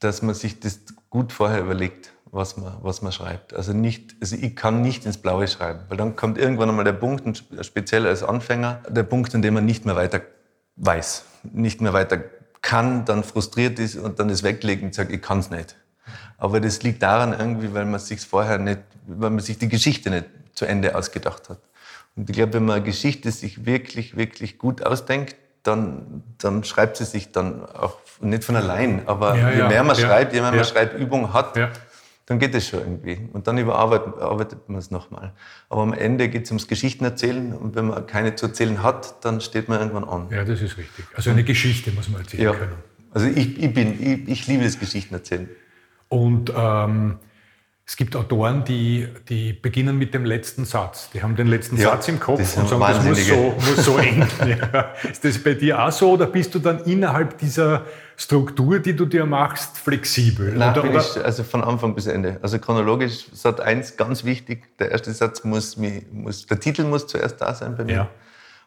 dass man sich das gut vorher überlegt, was man, was man schreibt. Also, nicht, also ich kann nicht ins Blaue schreiben, weil dann kommt irgendwann einmal der Punkt, speziell als Anfänger, der Punkt, an dem man nicht mehr weiter weiß, nicht mehr weiter kann, dann frustriert ist und dann es weglegt und sagt, ich kann es nicht. Aber das liegt daran irgendwie, weil man sich vorher nicht, weil man sich die Geschichte nicht zu Ende ausgedacht hat. Und ich glaube, wenn man eine Geschichte sich wirklich, wirklich gut ausdenkt, dann, dann schreibt sie sich dann auch nicht von allein. Aber ja, je mehr man ja, schreibt, je mehr man Schreibübung hat, dann geht es schon irgendwie. Und dann überarbeitet man es nochmal. Aber am Ende geht es ums Geschichtenerzählen und wenn man keine zu erzählen hat, dann steht man irgendwann an. Ja, das ist richtig. Also eine Geschichte muss man erzählen ja. können. Also ich, ich, bin, ich, ich liebe das Geschichtenerzählen. Und ähm, es gibt Autoren, die, die beginnen mit dem letzten Satz. Die haben den letzten ja, Satz im Kopf und sagen, das muss so, muss so enden. Ja. Ist das bei dir auch so oder bist du dann innerhalb dieser Struktur, die du dir machst, flexibel? Nein, oder, oder? Ich, also von Anfang bis Ende. Also chronologisch, Satz 1, ganz wichtig, der erste Satz muss, muss, der Titel muss zuerst da sein bei mir. Ja.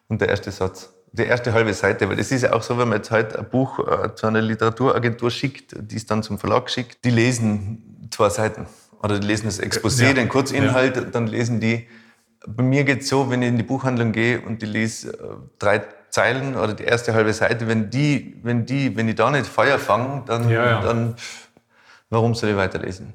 Und der erste Satz die erste halbe Seite, weil das ist ja auch so, wenn man jetzt heute ein Buch äh, zu einer Literaturagentur schickt, die es dann zum Verlag schickt, die lesen zwei Seiten Oder die lesen das Exposé, Ja. den Kurzinhalt, dann lesen die. Bei mir geht es so, wenn ich in die Buchhandlung gehe und die lese äh, drei Zeilen oder die erste halbe Seite, wenn die, wenn die, wenn die da nicht Feuer fangen, dann, Ja, ja. dann warum soll ich weiterlesen?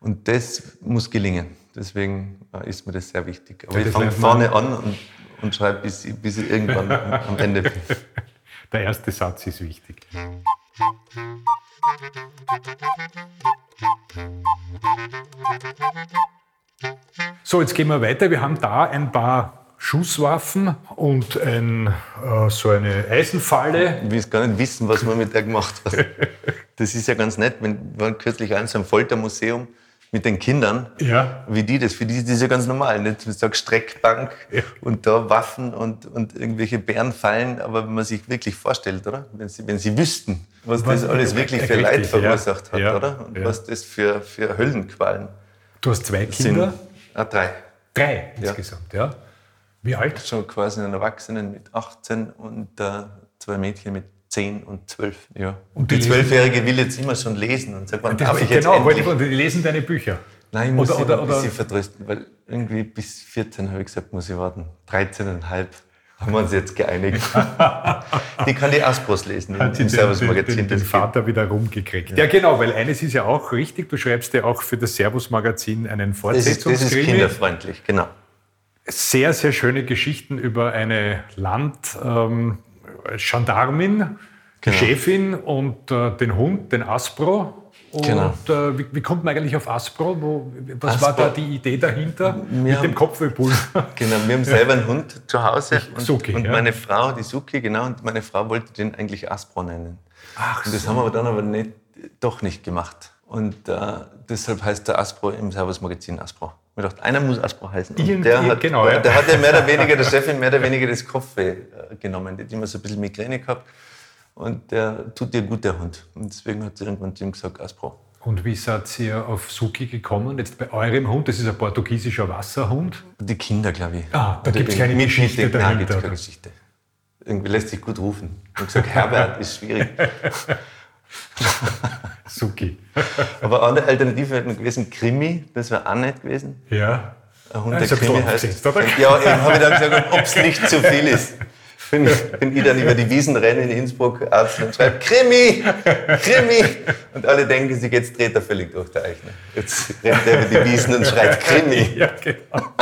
Und das muss gelingen. Deswegen äh, ist mir das sehr wichtig. Aber Ja, ich fange vorne an und, und schreibe, bis, bis ich irgendwann am Ende bin. Der erste Satz ist wichtig. So, jetzt gehen wir weiter. Wir haben da ein paar Schusswaffen und ein, äh, so eine Eisenfalle. Ich will gar nicht wissen, was man mit der gemacht hat. Das ist ja ganz nett. Wir waren kürzlich eins am Foltermuseum mit den Kindern. Ja. Wie die das, für die ist das ja ganz normal. Nicht? Du sagst Streckbank Ja. und da Waffen und, und irgendwelche Bärenfallen. Aber wenn man sich wirklich vorstellt, oder? Wenn sie, wenn sie wüssten, was Was- das alles wirklich für Richtig, Leid ja. verursacht hat, Ja. oder? Und was das für, für Höllenqualen Du hast zwei sind. Kinder? Ah, drei. Drei Ja. insgesamt, ja. Wie alt? Schon quasi einen Erwachsenen mit 18 und äh, zwei Mädchen mit 10 und 12. Ja. Und die die Zwölfjährige will jetzt immer schon lesen und sagt, wann habe ich jetzt genau, endlich... ich, die lesen deine Bücher. Nein, ich muss Oder- sie oder- ein bisschen oder- vertrösten, weil irgendwie bis 14 habe ich gesagt, muss ich warten. 13,5 haben wir uns jetzt geeinigt. die kann die Aspros lesen Hat im den, den, Servus-Magazin. den, den das Vater wieder rumgekriegt. Ja. genau, weil eines ist ja auch richtig, du schreibst ja auch für das Servus-Magazin einen gibt. das, ist, das ist Fortsetzungskrimi. kinderfreundlich, genau. Sehr, sehr schöne Geschichten über eine Landgendarmin, die Genau. Chefin und äh, den Hund, den Aspro. Und Genau. äh, wie, wie kommt man eigentlich auf Aspro? Wo, was war Aspro- da die Idee dahinter Wir mit haben- dem Kopfwehpulver? Genau, wir haben selber einen Hund zu Hause und, Suki, und ja. meine Frau, die Suki, genau, und meine Frau wollte den eigentlich Aspro nennen. Ach, und das haben wir aber dann aber nicht, doch nicht gemacht. Und äh, deshalb heißt der Aspro im Servus-Magazin Aspro. Ich dachte, einer muss Aspro heißen. Und der hat, genau, ja. der hat ja mehr oder weniger, der Chefin mehr oder weniger das Kopfweh äh, genommen. Der hat immer so ein bisschen Migräne gehabt. Und der tut dir gut, der Hund. Und deswegen hat sie irgendwann zu ihm gesagt, Aspro. Und wie seid ihr auf Suki gekommen? Jetzt bei eurem Hund, das ist ein portugiesischer Wasserhund. Die Kinder, glaube ich. Ah, da gibt's irgendwie keine Geschichte Nein, dahinter, gibt's keine? Geschichte. Irgendwie lässt sich gut rufen. Ich habe gesagt, Herbert ist schwierig. Suki. Aber andere Alternative hätte noch gewesen, Krimi, das wäre auch nett gewesen. Ja. Ein Hund, der Krimi heißt. Ja, eben habe ich dann gesagt, ob es nicht zu viel ist. Wenn ich, wenn ich dann über die Wiesen renne in Innsbruck, Arzt und schreibe, Krimi, Krimi. Und alle denken sich, jetzt dreht er völlig durch der Eichner. Jetzt rennt er über die Wiesen und schreit Krimi. Ja, genau.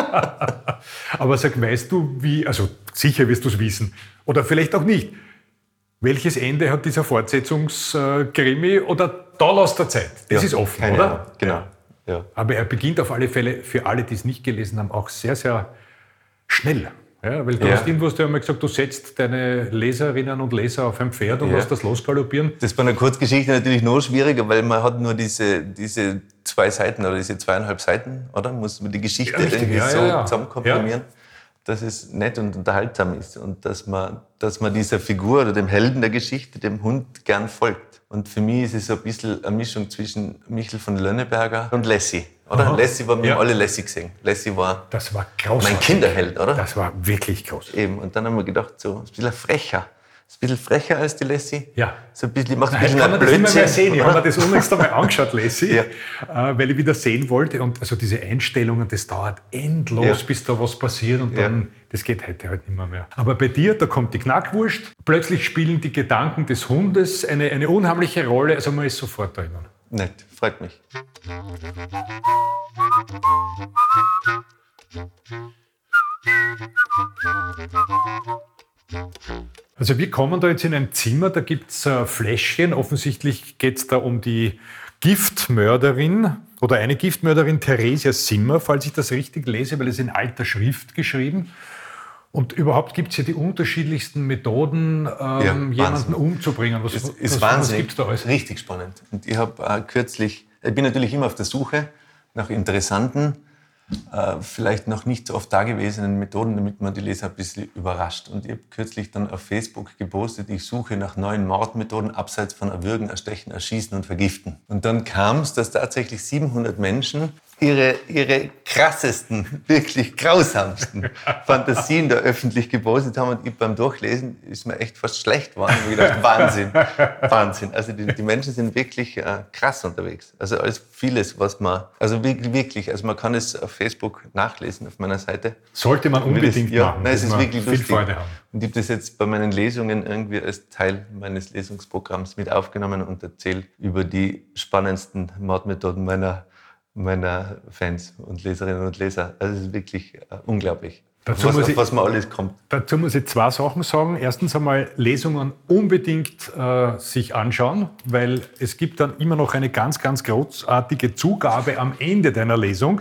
Aber sag, weißt du, wie, also sicher wirst du es wissen, oder vielleicht auch nicht. Welches Ende hat dieser Fortsetzungskrimi oder da lässt der Zeit? Das Ja, ist offen, oder? Ahnung, Genau. Ja. Aber er beginnt auf alle Fälle, für alle, die es nicht gelesen haben, auch sehr, sehr schnell. Ja, weil du Ja. hast irgendwo hast du einmal gesagt, du setzt deine Leserinnen und Leser auf ein Pferd und Ja. lässt das losgaloppieren. Das ist bei einer Kurzgeschichte natürlich noch schwieriger, weil man hat nur diese, diese zwei Seiten oder diese zweieinhalb Seiten, oder? Muss man die Geschichte Ja, richtig, irgendwie so zusammenkomprimieren, dass es nett und unterhaltsam ist und dass man, dass man dieser Figur oder dem Helden der Geschichte, dem Hund, gern folgt. Und für mich ist es so ein bisschen eine Mischung zwischen Michel von Lönneberger und Lassie, oder? Aha. Lassie war, wir Ja. alle Lassie gesehen. Lassie war Das war mein. Kinderheld, oder? Das war wirklich groß. Eben. Und dann haben wir gedacht, so ein bisschen frecher. Ein bisschen frecher als die Lassie. Ja. So ein bisschen, macht ein bisschen kann man ein das immer mehr Blödsinn. sehen. Ich habe mir das unlängst einmal angeschaut, Lassie, Ja. äh, weil ich wieder sehen wollte. Und also diese Einstellungen, das dauert endlos, Ja. bis da was passiert und Ja. dann, das geht heute halt nicht mehr, mehr. Aber bei dir, da kommt die Knackwurst, plötzlich spielen die Gedanken des Hundes eine, eine unheimliche Rolle, also man ist sofort drinnen. Nett, freut mich. Also wir kommen da jetzt in ein Zimmer, da gibt es äh, Fläschchen. Offensichtlich geht es da um die Giftmörderin oder eine Giftmörderin, Theresia Simmer, falls ich das richtig lese, weil es in alter Schrift geschrieben. Und überhaupt gibt es ja die unterschiedlichsten Methoden, ähm, jemanden Wahnsinn. umzubringen. Was, Das was, ist was wahnsinnig. gibt es da alles? Richtig spannend. Und ich habe äh, kürzlich, ich bin natürlich immer auf der Suche nach interessanten, äh, vielleicht noch nicht so oft dagewesenen Methoden, damit man die Leser ein bisschen überrascht. Und ich habe kürzlich dann auf Facebook gepostet, ich suche nach neuen Mordmethoden abseits von Erwürgen, Erstechen, Erschießen und Vergiften. Und dann kam es, dass tatsächlich 700 Menschen ihre, ihre krassesten, wirklich grausamsten Fantasien da öffentlich gepostet haben. Und ich beim Durchlesen ist mir echt fast schlecht geworden. Ich gedacht, Wahnsinn, Wahnsinn. Also die, die Menschen sind wirklich äh, krass unterwegs. Also alles vieles, was man, also wirklich, also man kann es auf Facebook nachlesen auf meiner Seite. Sollte man unbedingt das, ja, machen. Nein, es ist wirklich viel lustig. Freude haben. Und ich habe das jetzt bei meinen Lesungen irgendwie als Teil meines Lesungsprogramms mit aufgenommen und erzähle über die spannendsten Mordmethoden meiner, meiner Fans und Leserinnen und Leser. Also es ist wirklich äh, unglaublich. Dazu was, muss ich- was man alles kommt. Dazu muss ich zwei Sachen sagen. Erstens einmal Lesungen unbedingt äh, sich anschauen, weil es gibt dann immer noch eine ganz, ganz großartige Zugabe am Ende deiner Lesung,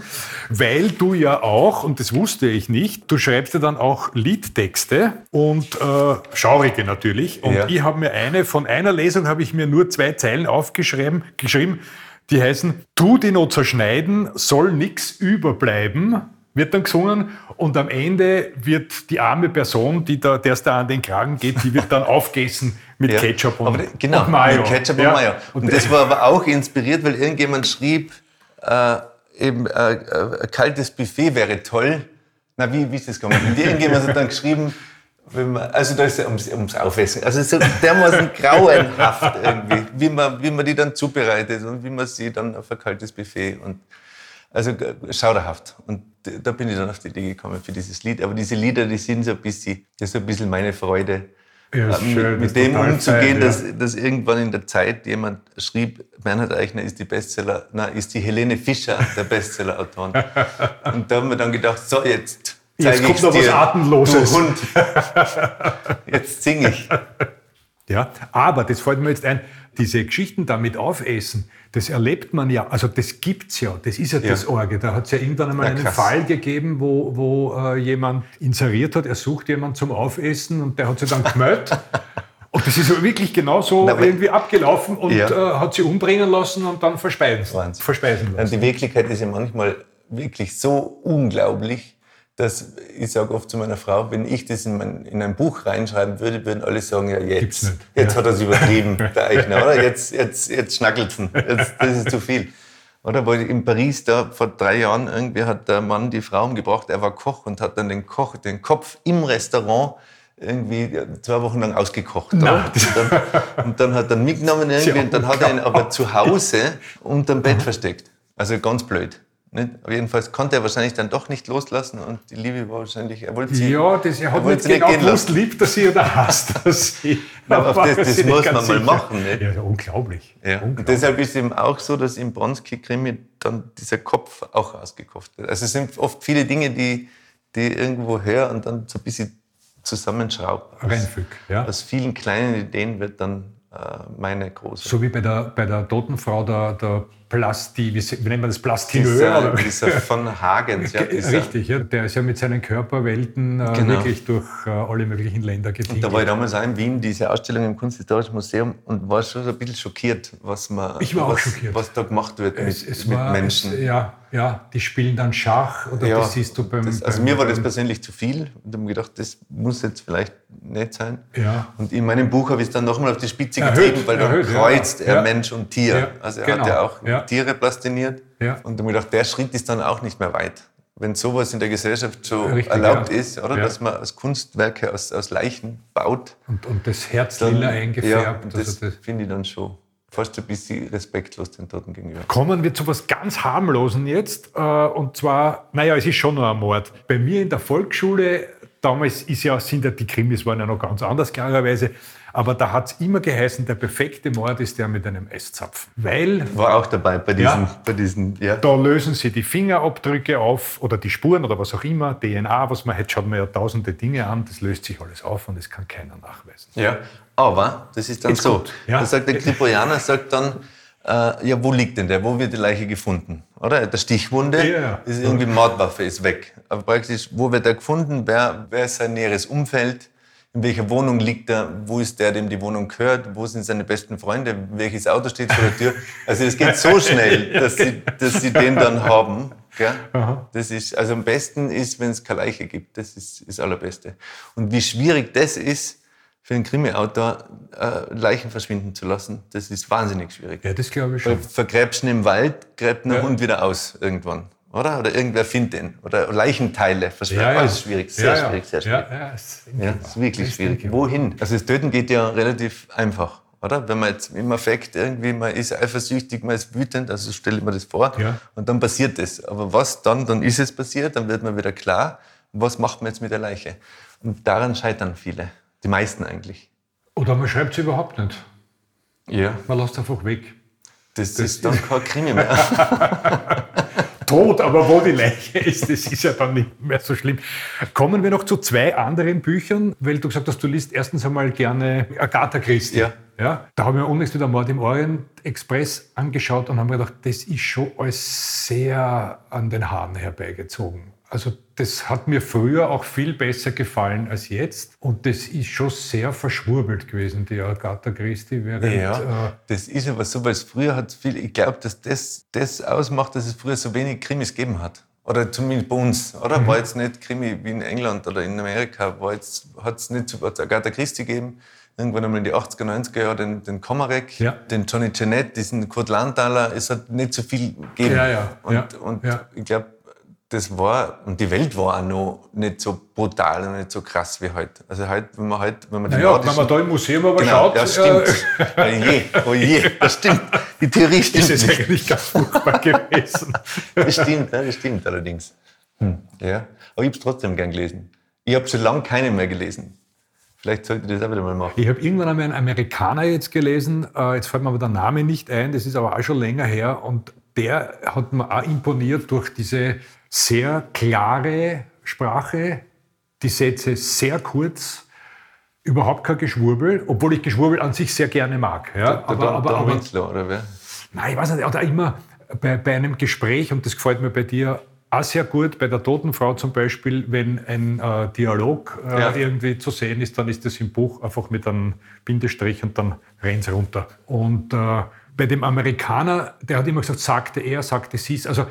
weil du ja auch, und das wusste ich nicht, du schreibst ja dann auch Liedtexte und äh, schaurige natürlich. Und Ja. ich habe mir eine, von einer Lesung habe ich mir nur zwei Zeilen aufgeschrieben, geschrieben, die heißen, tu die noch zerschneiden, soll nix überbleiben, wird dann gesungen und am Ende wird die arme Person, die da, der es da an den Kragen geht, die wird dann aufgegessen mit Ja. Ketchup und, aber, genau, und Mayo. Mit Ketchup Ja. und Mayo. Und das war aber auch inspiriert, weil irgendjemand schrieb, äh, eben äh, äh, kaltes Buffet wäre toll. Na, wie, wie ist das gekommen? Und irgendjemand hat dann geschrieben, man, also da ist es ums, ums Aufessen. Also so dermaßen grauenhaft irgendwie, wie man, wie man die dann zubereitet und wie man sie dann auf ein kaltes Buffet und also schauderhaft. Und da bin ich dann auf die Idee gekommen für dieses Lied. Aber diese Lieder, die sind so ein bisschen, das ist so ein bisschen meine Freude, Ja, äh, schön, mit, ist mit dem umzugehen, fein, ja. dass, dass irgendwann in der Zeit jemand schrieb, Bernhard Eichner ist die Bestseller, na, ist die Helene Fischer der Bestsellerautorin. Und da haben wir dann gedacht, so jetzt Jetzt kommt noch was Atemloses. du Hund. Jetzt singe ich. Ja, aber das fällt mir jetzt ein, diese Geschichten damit aufessen, das erlebt man ja, also das gibt's ja, das ist ja, das Orge. Da hat es ja irgendwann einmal Na, einen krass. Fall gegeben, wo, wo äh, jemand inseriert hat, er sucht jemanden zum Aufessen und der hat sich dann gemeldet. Und das ist ja wirklich genau so Na, irgendwie abgelaufen und Ja. äh, hat sie umbringen lassen und dann verspeisen, Wahnsinn. verspeisen lassen. die Wirklichkeit ist ja manchmal wirklich so unglaublich, dass ich sage oft zu meiner Frau, wenn ich das in, mein, in ein Buch reinschreiben würde, würden alle sagen, ja jetzt, jetzt Ja. hat er es übertrieben, der Eichner, oder? Jetzt, jetzt, jetzt schnackelt's ihn. Jetzt, das ist zu viel. Oder weil in Paris da vor drei Jahren irgendwie hat der Mann die Frau umgebracht, er war Koch und hat dann den Koch, den Kopf im Restaurant irgendwie zwei Wochen lang ausgekocht. Und, dann, und dann hat er mitgenommen irgendwie und dann hat er ihn aber zu Hause unterm Bett versteckt. Also ganz blöd. Aber jedenfalls konnte er wahrscheinlich dann doch nicht loslassen und die Liebe war wahrscheinlich, er wollte sie, Ja, das, er hat wollte nicht sie genau gewusst, liebt er sie oder hasst er sie. Aber das- das muss man mal sicher. machen, nicht? Ja, ja, unglaublich. Ja. Und unglaublich. deshalb ist eben auch so, dass im Bronski-Krimi dann dieser Kopf auch ausgekocht wird. Also es sind oft viele Dinge, die, die irgendwo her und dann so ein bisschen zusammenschraubt. Aus, Reinfüg, ja. aus vielen kleinen Ideen wird dann äh, meine große. So wie bei der, bei der toten Frau der, der Plasti, wie, wie nennt man das, Plastineur? dieser, dieser von Hagens. Ja, dieser, Richtig, ja. der ist ja mit seinen Körperwelten äh, Genau. wirklich durch äh, alle möglichen Länder getingelt. Da war ich damals auch in Wien, diese Ausstellung im Kunsthistorischen Museum und war schon so ein bisschen schockiert, was, man, was, was da gemacht wird es, mit, es mit war, Menschen. Es, ja, ja, die spielen dann Schach oder Ja, das siehst du beim. das, also beim, mir war das persönlich zu viel und habe mir gedacht, das muss jetzt vielleicht nicht sein. Ja. Und in meinem Buch habe ich es dann nochmal auf die Spitze Erhöht, getrieben, weil dann erhöht, ja. kreuzt er. Mensch und Tier. Also er genau. hat ja auch Ja. Tiere plastiniert. Ja. Und mir gedacht, der Schritt ist dann auch nicht mehr weit. Wenn sowas in der Gesellschaft so Richtig, erlaubt ja. ist, oder Ja. dass man als Kunstwerke aus, aus Leichen baut, und, und das Herz dann, lila ja, eingefärbt. und also das, das, finde ich dann schon fast ein bisschen respektlos den Toten gegenüber. Kommen wir zu was ganz harmlosen jetzt. äh, Und zwar, naja, es ist schon noch ein Mord. Bei mir in der Volksschule, damals ist ja, sind ja die Krimis waren ja noch ganz anders, klarerweise. Aber da hat es immer geheißen, der perfekte Mord ist der mit einem Eiszapfen. Weil War auch dabei bei diesen, Ja. bei diesen ja. da lösen sie die Fingerabdrücke auf oder die Spuren oder was auch immer, DNA, was man, jetzt schaut man ja tausende Dinge an, das löst sich alles auf und das kann keiner nachweisen. Ja, aber das ist dann Jetzt so. kommt, ja. Da sagt der Kripoianer, sagt dann, äh, ja, wo liegt denn der? Wo wird die Leiche gefunden? Oder? Der Stichwunde Ja, ja. ist irgendwie Mordwaffe, ist weg. Aber praktisch, wo wird er gefunden? Wer, wer ist sein näheres Umfeld? In welcher Wohnung liegt er? Wo ist der, dem die Wohnung gehört? Wo sind seine besten Freunde? Welches Auto steht vor der Tür? Also es geht so schnell, dass sie, dass sie den dann haben. Gell? Das ist, also am besten ist, wenn es keine Leiche gibt. Das ist das Allerbeste. Und wie schwierig das ist, für einen Krimi-Autor äh, Leichen verschwinden zu lassen, das ist wahnsinnig schwierig. Ja, das glaube ich Weil schon. vergräbst ihn im Wald, gräbt ein Ja. Hund wieder aus irgendwann. Oder? Oder irgendwer findet ihn. Oder Leichenteile. Ja, ja. Alles schwierig, sehr Ja, schwierig, sehr schwierig. Ja, ja, ist, Ja, das ist wirklich Das schwierig. Wohin? Also das Töten geht ja relativ einfach, oder? Wenn man jetzt im Affekt irgendwie, man ist eifersüchtig, man ist wütend, also stelle ich mir das vor. Ja. Und dann passiert das. Aber was dann? Dann ist es passiert, dann wird man wieder klar, was macht man jetzt mit der Leiche? Und daran scheitern viele. Die meisten eigentlich. Oder man schreibt es überhaupt nicht. Ja. Man lässt einfach weg. Das, ist dann kein Krimi mehr. Tot, aber wo die Leiche ist, das ist ja dann nicht mehr so schlimm. Kommen wir noch zu zwei anderen Büchern, weil du gesagt hast, du liest erstens einmal gerne Agatha Christie. Ja. Ja, da haben wir unlängst wieder Mord im Orient Express angeschaut und haben gedacht, das ist schon alles sehr an den Haaren herbeigezogen. Also das hat mir früher auch viel besser gefallen als jetzt und das ist schon sehr verschwurbelt gewesen, die Agatha Christie, während Ja, äh, das ist aber so, weil es früher hat viel, ich glaube, dass das, das ausmacht, dass es früher so wenig Krimis gegeben hat. Oder zumindest bei uns, oder? Mhm. War jetzt nicht Krimi wie in England oder in Amerika, war jetzt, hat es nicht so, hat's Agatha Christie gegeben, irgendwann einmal in die 80er, 90er Jahre den, den Komarek, Ja. den Johnny Jeanette, diesen Kurt Landthaler, es hat nicht so viel gegeben. Ja, ja, Und, und ich glaube, das war, und die Welt war auch noch nicht so brutal und nicht so krass wie heute. Also heute, wenn man heute, wenn man die naja, wenn nordischen- man da im Museum aber Genau, schaut, ja, äh, stimmt. Oh je, oh je, das stimmt. Die Theorie stimmt ist es nicht. eigentlich ganz furchtbar gewesen. Das stimmt, ja, das stimmt allerdings. Hm. Ja, aber ich habe es trotzdem gern gelesen. Ich habe schon lange keine mehr gelesen. Vielleicht sollte ich das auch wieder mal machen. Ich habe irgendwann einmal einen Amerikaner jetzt gelesen, äh, jetzt fällt mir aber der Name nicht ein, das ist aber auch schon länger her und der hat mir auch imponiert durch diese sehr klare Sprache, die Sätze sehr kurz, überhaupt kein Geschwurbel, obwohl ich Geschwurbel an sich sehr gerne mag. Ja, Der aber, Don, aber, Don aber, Winslow, oder wer? Nein, ich weiß nicht, oder immer bei, bei einem Gespräch, und das gefällt mir bei dir auch sehr gut, bei der toten Frau zum Beispiel, wenn ein äh, Dialog äh, Ja. irgendwie zu sehen ist, dann ist das im Buch einfach mit einem Bindestrich und dann rennt runter. Und äh, bei dem Amerikaner, der hat immer gesagt, sagte er, sagte sie es. Also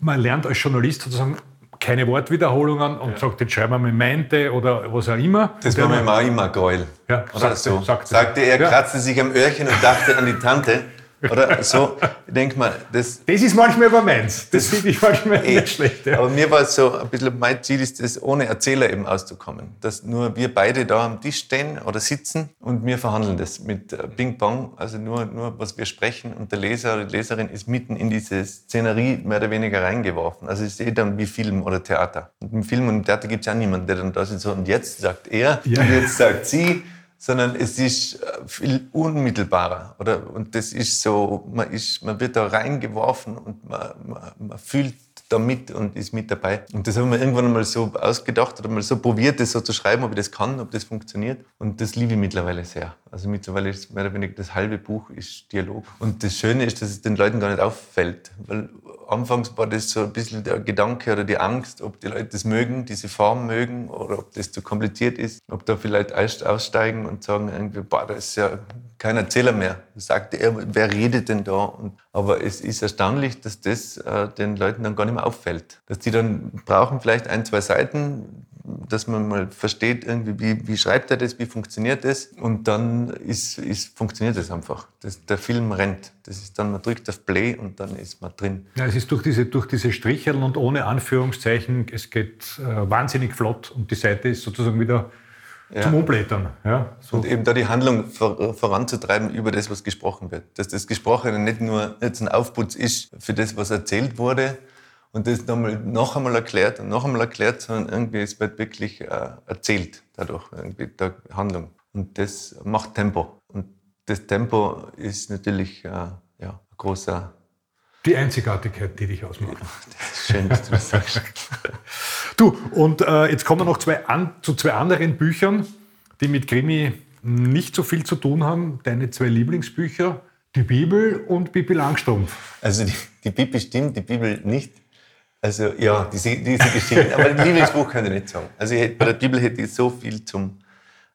man lernt als Journalist sozusagen keine Wortwiederholungen und sagt, jetzt schreiben wir mal meinte oder was auch immer. Das war immer- mir auch immer geil. Ja, oder sagte- so. sagte- Sagte er, Ja. kratzte sich am Öhrchen und dachte an die Tante. Oder so. Ich denke mal, das, Das ist manchmal aber meins. Das finde ich manchmal Eh. nicht schlecht. Ja. Aber mir war es so, ein bisschen mein Ziel ist es, ohne Erzähler eben auszukommen. Dass nur wir beide da am Tisch stehen oder sitzen und wir verhandeln das mit äh, Ping-Pong. Also nur, nur, was wir sprechen und der Leser oder die Leserin ist mitten in diese Szenerie mehr oder weniger reingeworfen. Also es ist eh dann wie Film oder Theater. Und im Film und im Theater gibt es ja niemanden, der dann da sitzt so, und jetzt sagt er Ja. und jetzt sagt sie. Sondern es ist äh, viel unmittelbarer. Oder? Und das ist so, man, ist, man wird da reingeworfen und man, man, man fühlt da mit und ist mit dabei. Und das haben wir irgendwann einmal so ausgedacht oder mal so probiert, das so zu schreiben, ob ich das kann, ob das funktioniert. Und das liebe ich mittlerweile sehr. Also mittlerweile ist mehr oder weniger das halbe Buch ist Dialog. Und das Schöne ist, dass es den Leuten gar nicht auffällt. Weil anfangs war das so ein bisschen der Gedanke oder die Angst, ob die Leute das mögen, diese Form mögen oder ob das zu kompliziert ist, ob da vielleicht aussteigen und sagen irgendwie, boah, da ist ja kein Erzähler mehr. Sagt er, wer redet denn da? Und, aber es ist erstaunlich, dass das äh, den Leuten dann gar nicht mehr auffällt. Dass die dann brauchen vielleicht ein, zwei Seiten, dass man mal versteht, irgendwie, wie, wie schreibt er das, wie funktioniert das. Und dann ist, ist, funktioniert das einfach. Das, der Film rennt. Das ist dann, man drückt auf Play und dann ist man drin. Ja, es ist durch diese, durch diese Stricheln und ohne Anführungszeichen, es geht äh, wahnsinnig flott und die Seite ist sozusagen wieder Ja. zum Umblättern. Ja, so. Und eben da die Handlung vor, voranzutreiben über das, was gesprochen wird. Dass das Gesprochene nicht nur jetzt ein Aufputz ist für das, was erzählt wurde und das nochmal, noch einmal erklärt und noch einmal erklärt, sondern irgendwie es wird wirklich äh, erzählt dadurch, irgendwie der Handlung. Und das macht Tempo. Und das Tempo ist natürlich äh, ja, ein großer, Die Einzigartigkeit, die dich ausmacht. schön, dass du das sagst. Du, und äh, jetzt kommen wir noch zwei an, zu zwei anderen Büchern, die mit Krimi nicht so viel zu tun haben. Deine zwei Lieblingsbücher, die Bibel und Bibi Langstrumpf. Also die, die Bibel stimmt, die Bibel nicht. Also ja, diese, diese Geschichten. Aber ein Lieblingsbuch kann ich nicht sagen. Also ich, bei der Bibel hätte ich so viel zum...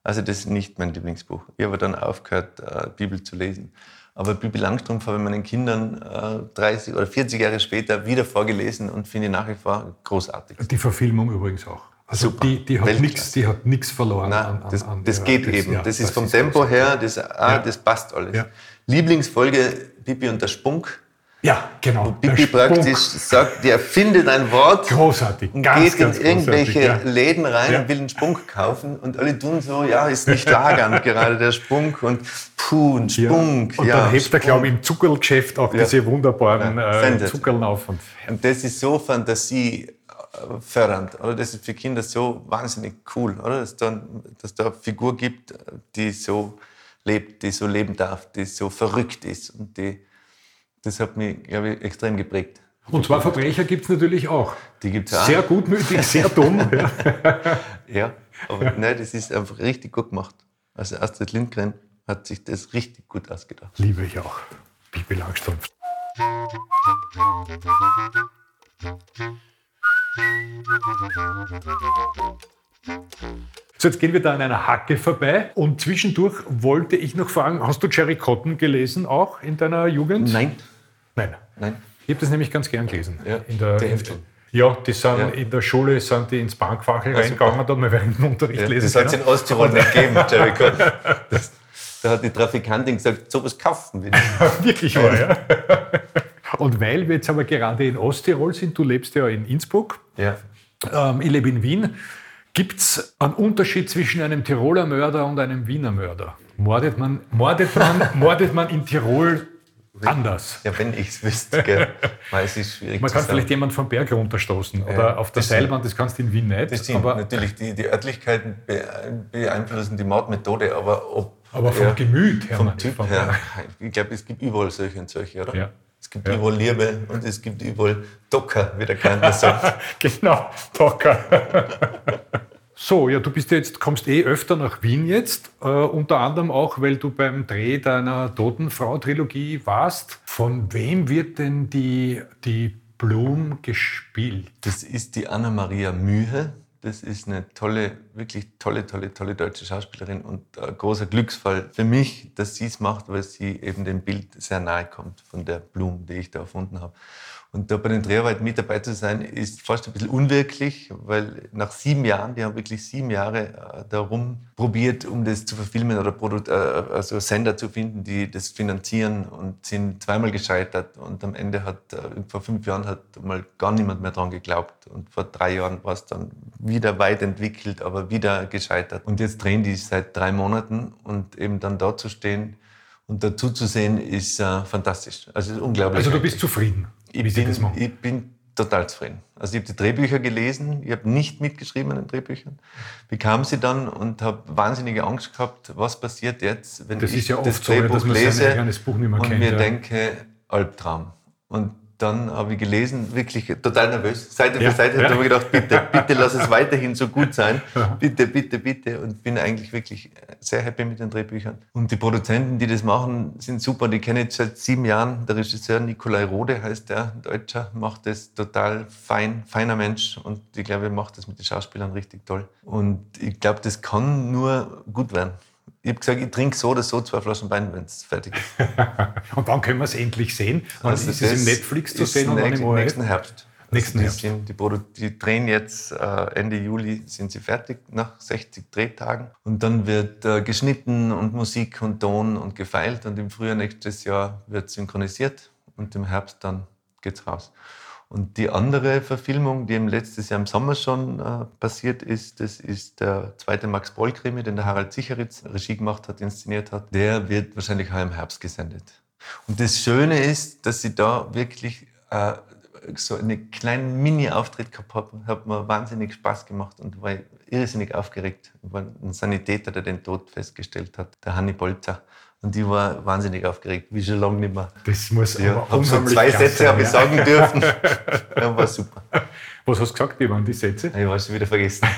Also das ist nicht mein Lieblingsbuch. Ich habe dann aufgehört, äh, Bibel zu lesen. Aber Bibi Langstrumpf habe ich meinen Kindern äh, 30 oder 40 Jahre später wieder vorgelesen und finde ich nach wie vor großartig. Die Verfilmung übrigens auch. Also Super. die, die hat nichts, die hat nichts verloren. Nein, an- an- das, an das geht eben. ja, das ist vom ist Tempo her, das, ah, Ja. das passt alles. Ja. Lieblingsfolge Bibi und der Spunk. Ja, genau. Bibi praktisch sagt, der findet ein Wort Großartig. und ganz, geht ganz in irgendwelche ja. Läden rein Ja. und will einen Spunk kaufen und alle tun so, ja, ist nicht lagernd gerade der Spunk und puh, ein Ja. Spunk. Und ja, dann hebt er, glaube ich, im Zuckerlgeschäft auch diese wunderbaren äh. Zuckerln auf. Und Und das ist so fantasiefördernd, oder? Das ist für Kinder so wahnsinnig cool, oder? Dass da, dass da eine Figur gibt, die so lebt, die so leben darf, die so verrückt ist. Und die, das hat mich, glaube ich, extrem geprägt. Und zwar Verbrecher gibt es natürlich auch. Die gibt es auch. Sehr gutmütig, sehr dumm. Ja. Ja, aber nein, das ist einfach richtig gut gemacht. Also Astrid Lindgren hat sich das richtig gut ausgedacht. Liebe ich auch. Bibi Langstrumpf. So, jetzt gehen wir da an einer Hacke vorbei. Und zwischendurch wollte ich noch fragen, hast du Jerry Cotton gelesen auch in deiner Jugend? Nein, Nein. nein. Ich habe das nämlich ganz gern gelesen. Ja, in der, die in, ja, die sind Ja. in der Schule sind die ins Bankfachel reingegangen, da haben wir während dem Unterricht Ja, lesen das hat es in Osttirol nicht gegeben, Jerry Cotton. Das, da hat die Trafikantin gesagt, sowas kaufen wir nicht. Wirklich wahr, ja. Und weil wir jetzt aber gerade in Osttirol sind, du lebst ja in Innsbruck, Ja. ähm, ich lebe in Wien, gibt es einen Unterschied zwischen einem Tiroler Mörder und einem Wiener Mörder? Mordet man, mordet man, mordet man in Tirol anders? Ja, wenn ich es wüsste, gell. Weil es ist schwierig Man kann sagen. vielleicht jemanden vom Berg runterstoßen oder auf der das. Seilbahn, das kannst du in Wien nicht. Das stimmt, aber, natürlich, die, die Örtlichkeiten be- beeinflussen die Mordmethode, aber ob... aber vom ja, Gemüt her. vom Typ vom- her, ich glaube, es gibt überall solche und solche, oder? Ja. Es gibt Ja. überall Liebe und es gibt überall Docker, wie der Kantner sagt. Genau, Tocker. So, ja, du bist jetzt, kommst eh öfter nach Wien jetzt, äh, unter anderem auch, weil du beim Dreh deiner Totenfrau-Trilogie warst. Von wem wird denn die, die Blum gespielt? Das ist die Anna-Maria Mühe. Das ist eine tolle, wirklich tolle, tolle, tolle deutsche Schauspielerin und ein großer Glücksfall für mich, dass sie es macht, weil sie eben dem Bild sehr nahe kommt von der Blume, die ich da erfunden habe. Und da bei den Dreharbeiten mit dabei zu sein, ist fast ein bisschen unwirklich, weil nach sieben Jahren, die haben wirklich sieben Jahre äh, darum probiert, um das zu verfilmen oder Produ äh, also Sender zu finden, die das finanzieren und sind zweimal gescheitert. Und am Ende hat, äh, vor fünf Jahren hat mal gar niemand mehr dran geglaubt. Und vor drei Jahren war es dann wieder weit entwickelt, aber wieder gescheitert. Und jetzt drehen die seit drei Monaten und eben dann da zu stehen und dazu zu sehen, ist äh, fantastisch. Also es ist unglaublich. Also du bist zufrieden, Ich bin, ich bin total zufrieden. Also ich habe die Drehbücher gelesen, ich habe nicht mitgeschrieben an den Drehbüchern, bekam sie dann und habe wahnsinnige Angst gehabt, was passiert jetzt, wenn Das ich ja oft das so, ja, Drehbuch dass man sein lese eigenes Buch nicht mehr und kennt, mir ja. denke, Albtraum. Und dann habe ich gelesen, wirklich total nervös. Seite Ja, für Seite ja. habe ich gedacht, bitte, bitte lass es weiterhin so gut sein. Bitte, bitte, bitte. Und bin eigentlich wirklich sehr happy mit den Drehbüchern. Und die Produzenten, die das machen, sind super. Die kenne ich seit sieben Jahren. Der Regisseur Nikolai Rode heißt der, ein Deutscher, macht das total fein, feiner Mensch. Und ich glaube, er macht das mit den Schauspielern richtig toll. Und ich glaube, das kann nur gut werden. Ich habe gesagt, ich trinke so oder so zwei Flaschen Wein, wenn es fertig ist. Und wann können wir es endlich sehen? Wann Also ist es im Netflix zu sehen und wann nächsten, im ORF? nächsten Herbst. Nächsten Also Herbst. Die, sind, die, die drehen jetzt äh, Ende Juli sind sie fertig nach 60 Drehtagen und dann wird äh, geschnitten und Musik und Ton und gefeilt und im Frühjahr nächstes Jahr wird synchronisiert und im Herbst dann geht's raus. Und die andere Verfilmung, die im letztes Jahr im Sommer schon äh, passiert ist, das ist der zweite Max Boll-Krimi, den der Harald Sicheritz Regie gemacht hat, inszeniert hat. Der wird wahrscheinlich auch im Herbst gesendet. Und das Schöne ist, dass sie da wirklich äh, so einen kleinen Mini-Auftritt gehabt haben. Hat mir wahnsinnig Spaß gemacht und war irrsinnig aufgeregt. War ein Sanitäter, der den Tod festgestellt hat, der Hanni Bolzer. Und ich war wahnsinnig aufgeregt, wie schon lange nicht mehr. Das muss Ja, aber so zwei Sätze habe ich sagen dürfen. Ja, war super. Was hast du gesagt, wie waren die Sätze? Ich habe schon wieder vergessen.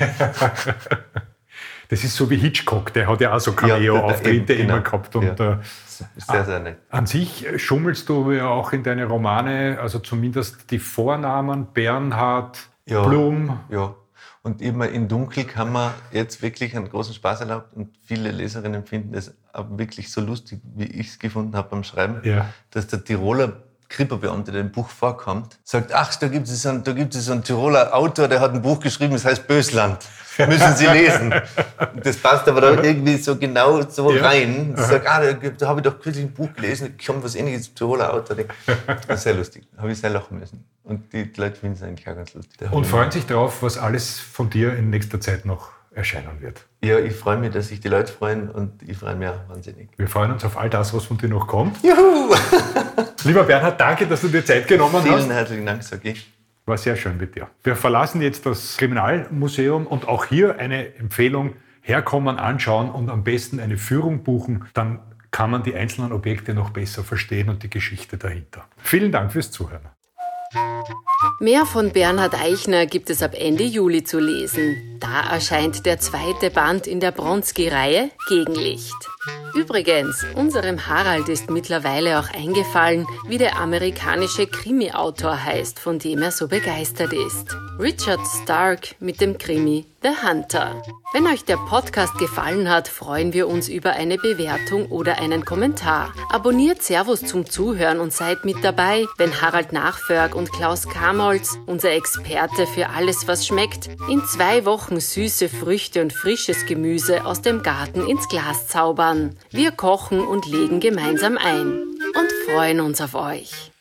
Das ist so wie Hitchcock, der hat ja auch so Ja, Cameo-Auftritte genau. immer gehabt. Und, Ja. äh, Sehr, sehr nett. An sich schummelst du ja auch in deine Romane, also zumindest die Vornamen Bernhard, Ja. Blum. Ja. Und immer in Dunkel kann man jetzt wirklich einen großen Spaß erlaubt und viele Leserinnen finden es auch wirklich so lustig, wie ich es gefunden habe beim Schreiben, Ja. dass der Tiroler Kripo-Beamter, der im Buch vorkommt, sagt, ach, da gibt es einen, da gibt es einen Tiroler Autor, der hat ein Buch geschrieben, das heißt Bösland. Müssen Sie lesen. Das passt aber da irgendwie so genau so ja. rein. Ich sage, ah, da, da habe ich doch kürzlich ein Buch gelesen, ich komme was ähnliches, Tiroler Autor. Das ist sehr lustig. Da habe ich sehr lachen müssen. Und die Leute finden es eigentlich auch ganz lustig. Und freuen sich darauf, was alles von dir in nächster Zeit noch erscheinen wird. Ja, ich freue mich, dass sich die Leute freuen und ich freue mich auch wahnsinnig. Wir freuen uns auf all das, was von dir noch kommt. Juhu! Lieber Bernhard, danke, dass du dir Zeit genommen Vielen hast. Vielen herzlichen Dank, sage ich. War sehr schön mit dir. Wir verlassen jetzt das Kriminalmuseum und auch hier eine Empfehlung, herkommen, anschauen und am besten eine Führung buchen. Dann kann man die einzelnen Objekte noch besser verstehen und die Geschichte dahinter. Vielen Dank fürs Zuhören. Mehr von Bernhard Eichner gibt es ab Ende Juli zu lesen. Da erscheint der zweite Band in der Bronski-Reihe Gegenlicht. Übrigens, unserem Harald ist mittlerweile auch eingefallen, wie der amerikanische Krimi-Autor heißt, von dem er so begeistert ist. Richard Stark mit dem Krimi The Hunter. Wenn euch der Podcast gefallen hat, freuen wir uns über eine Bewertung oder einen Kommentar. Abonniert Servus zum Zuhören und seid mit dabei, wenn Harald Nachförg und Klaus Kamolz, unser Experte für alles, was schmeckt, in zwei Wochen süße Früchte und frisches Gemüse aus dem Garten ins Glas zaubern. Wir kochen und legen gemeinsam ein und freuen uns auf euch.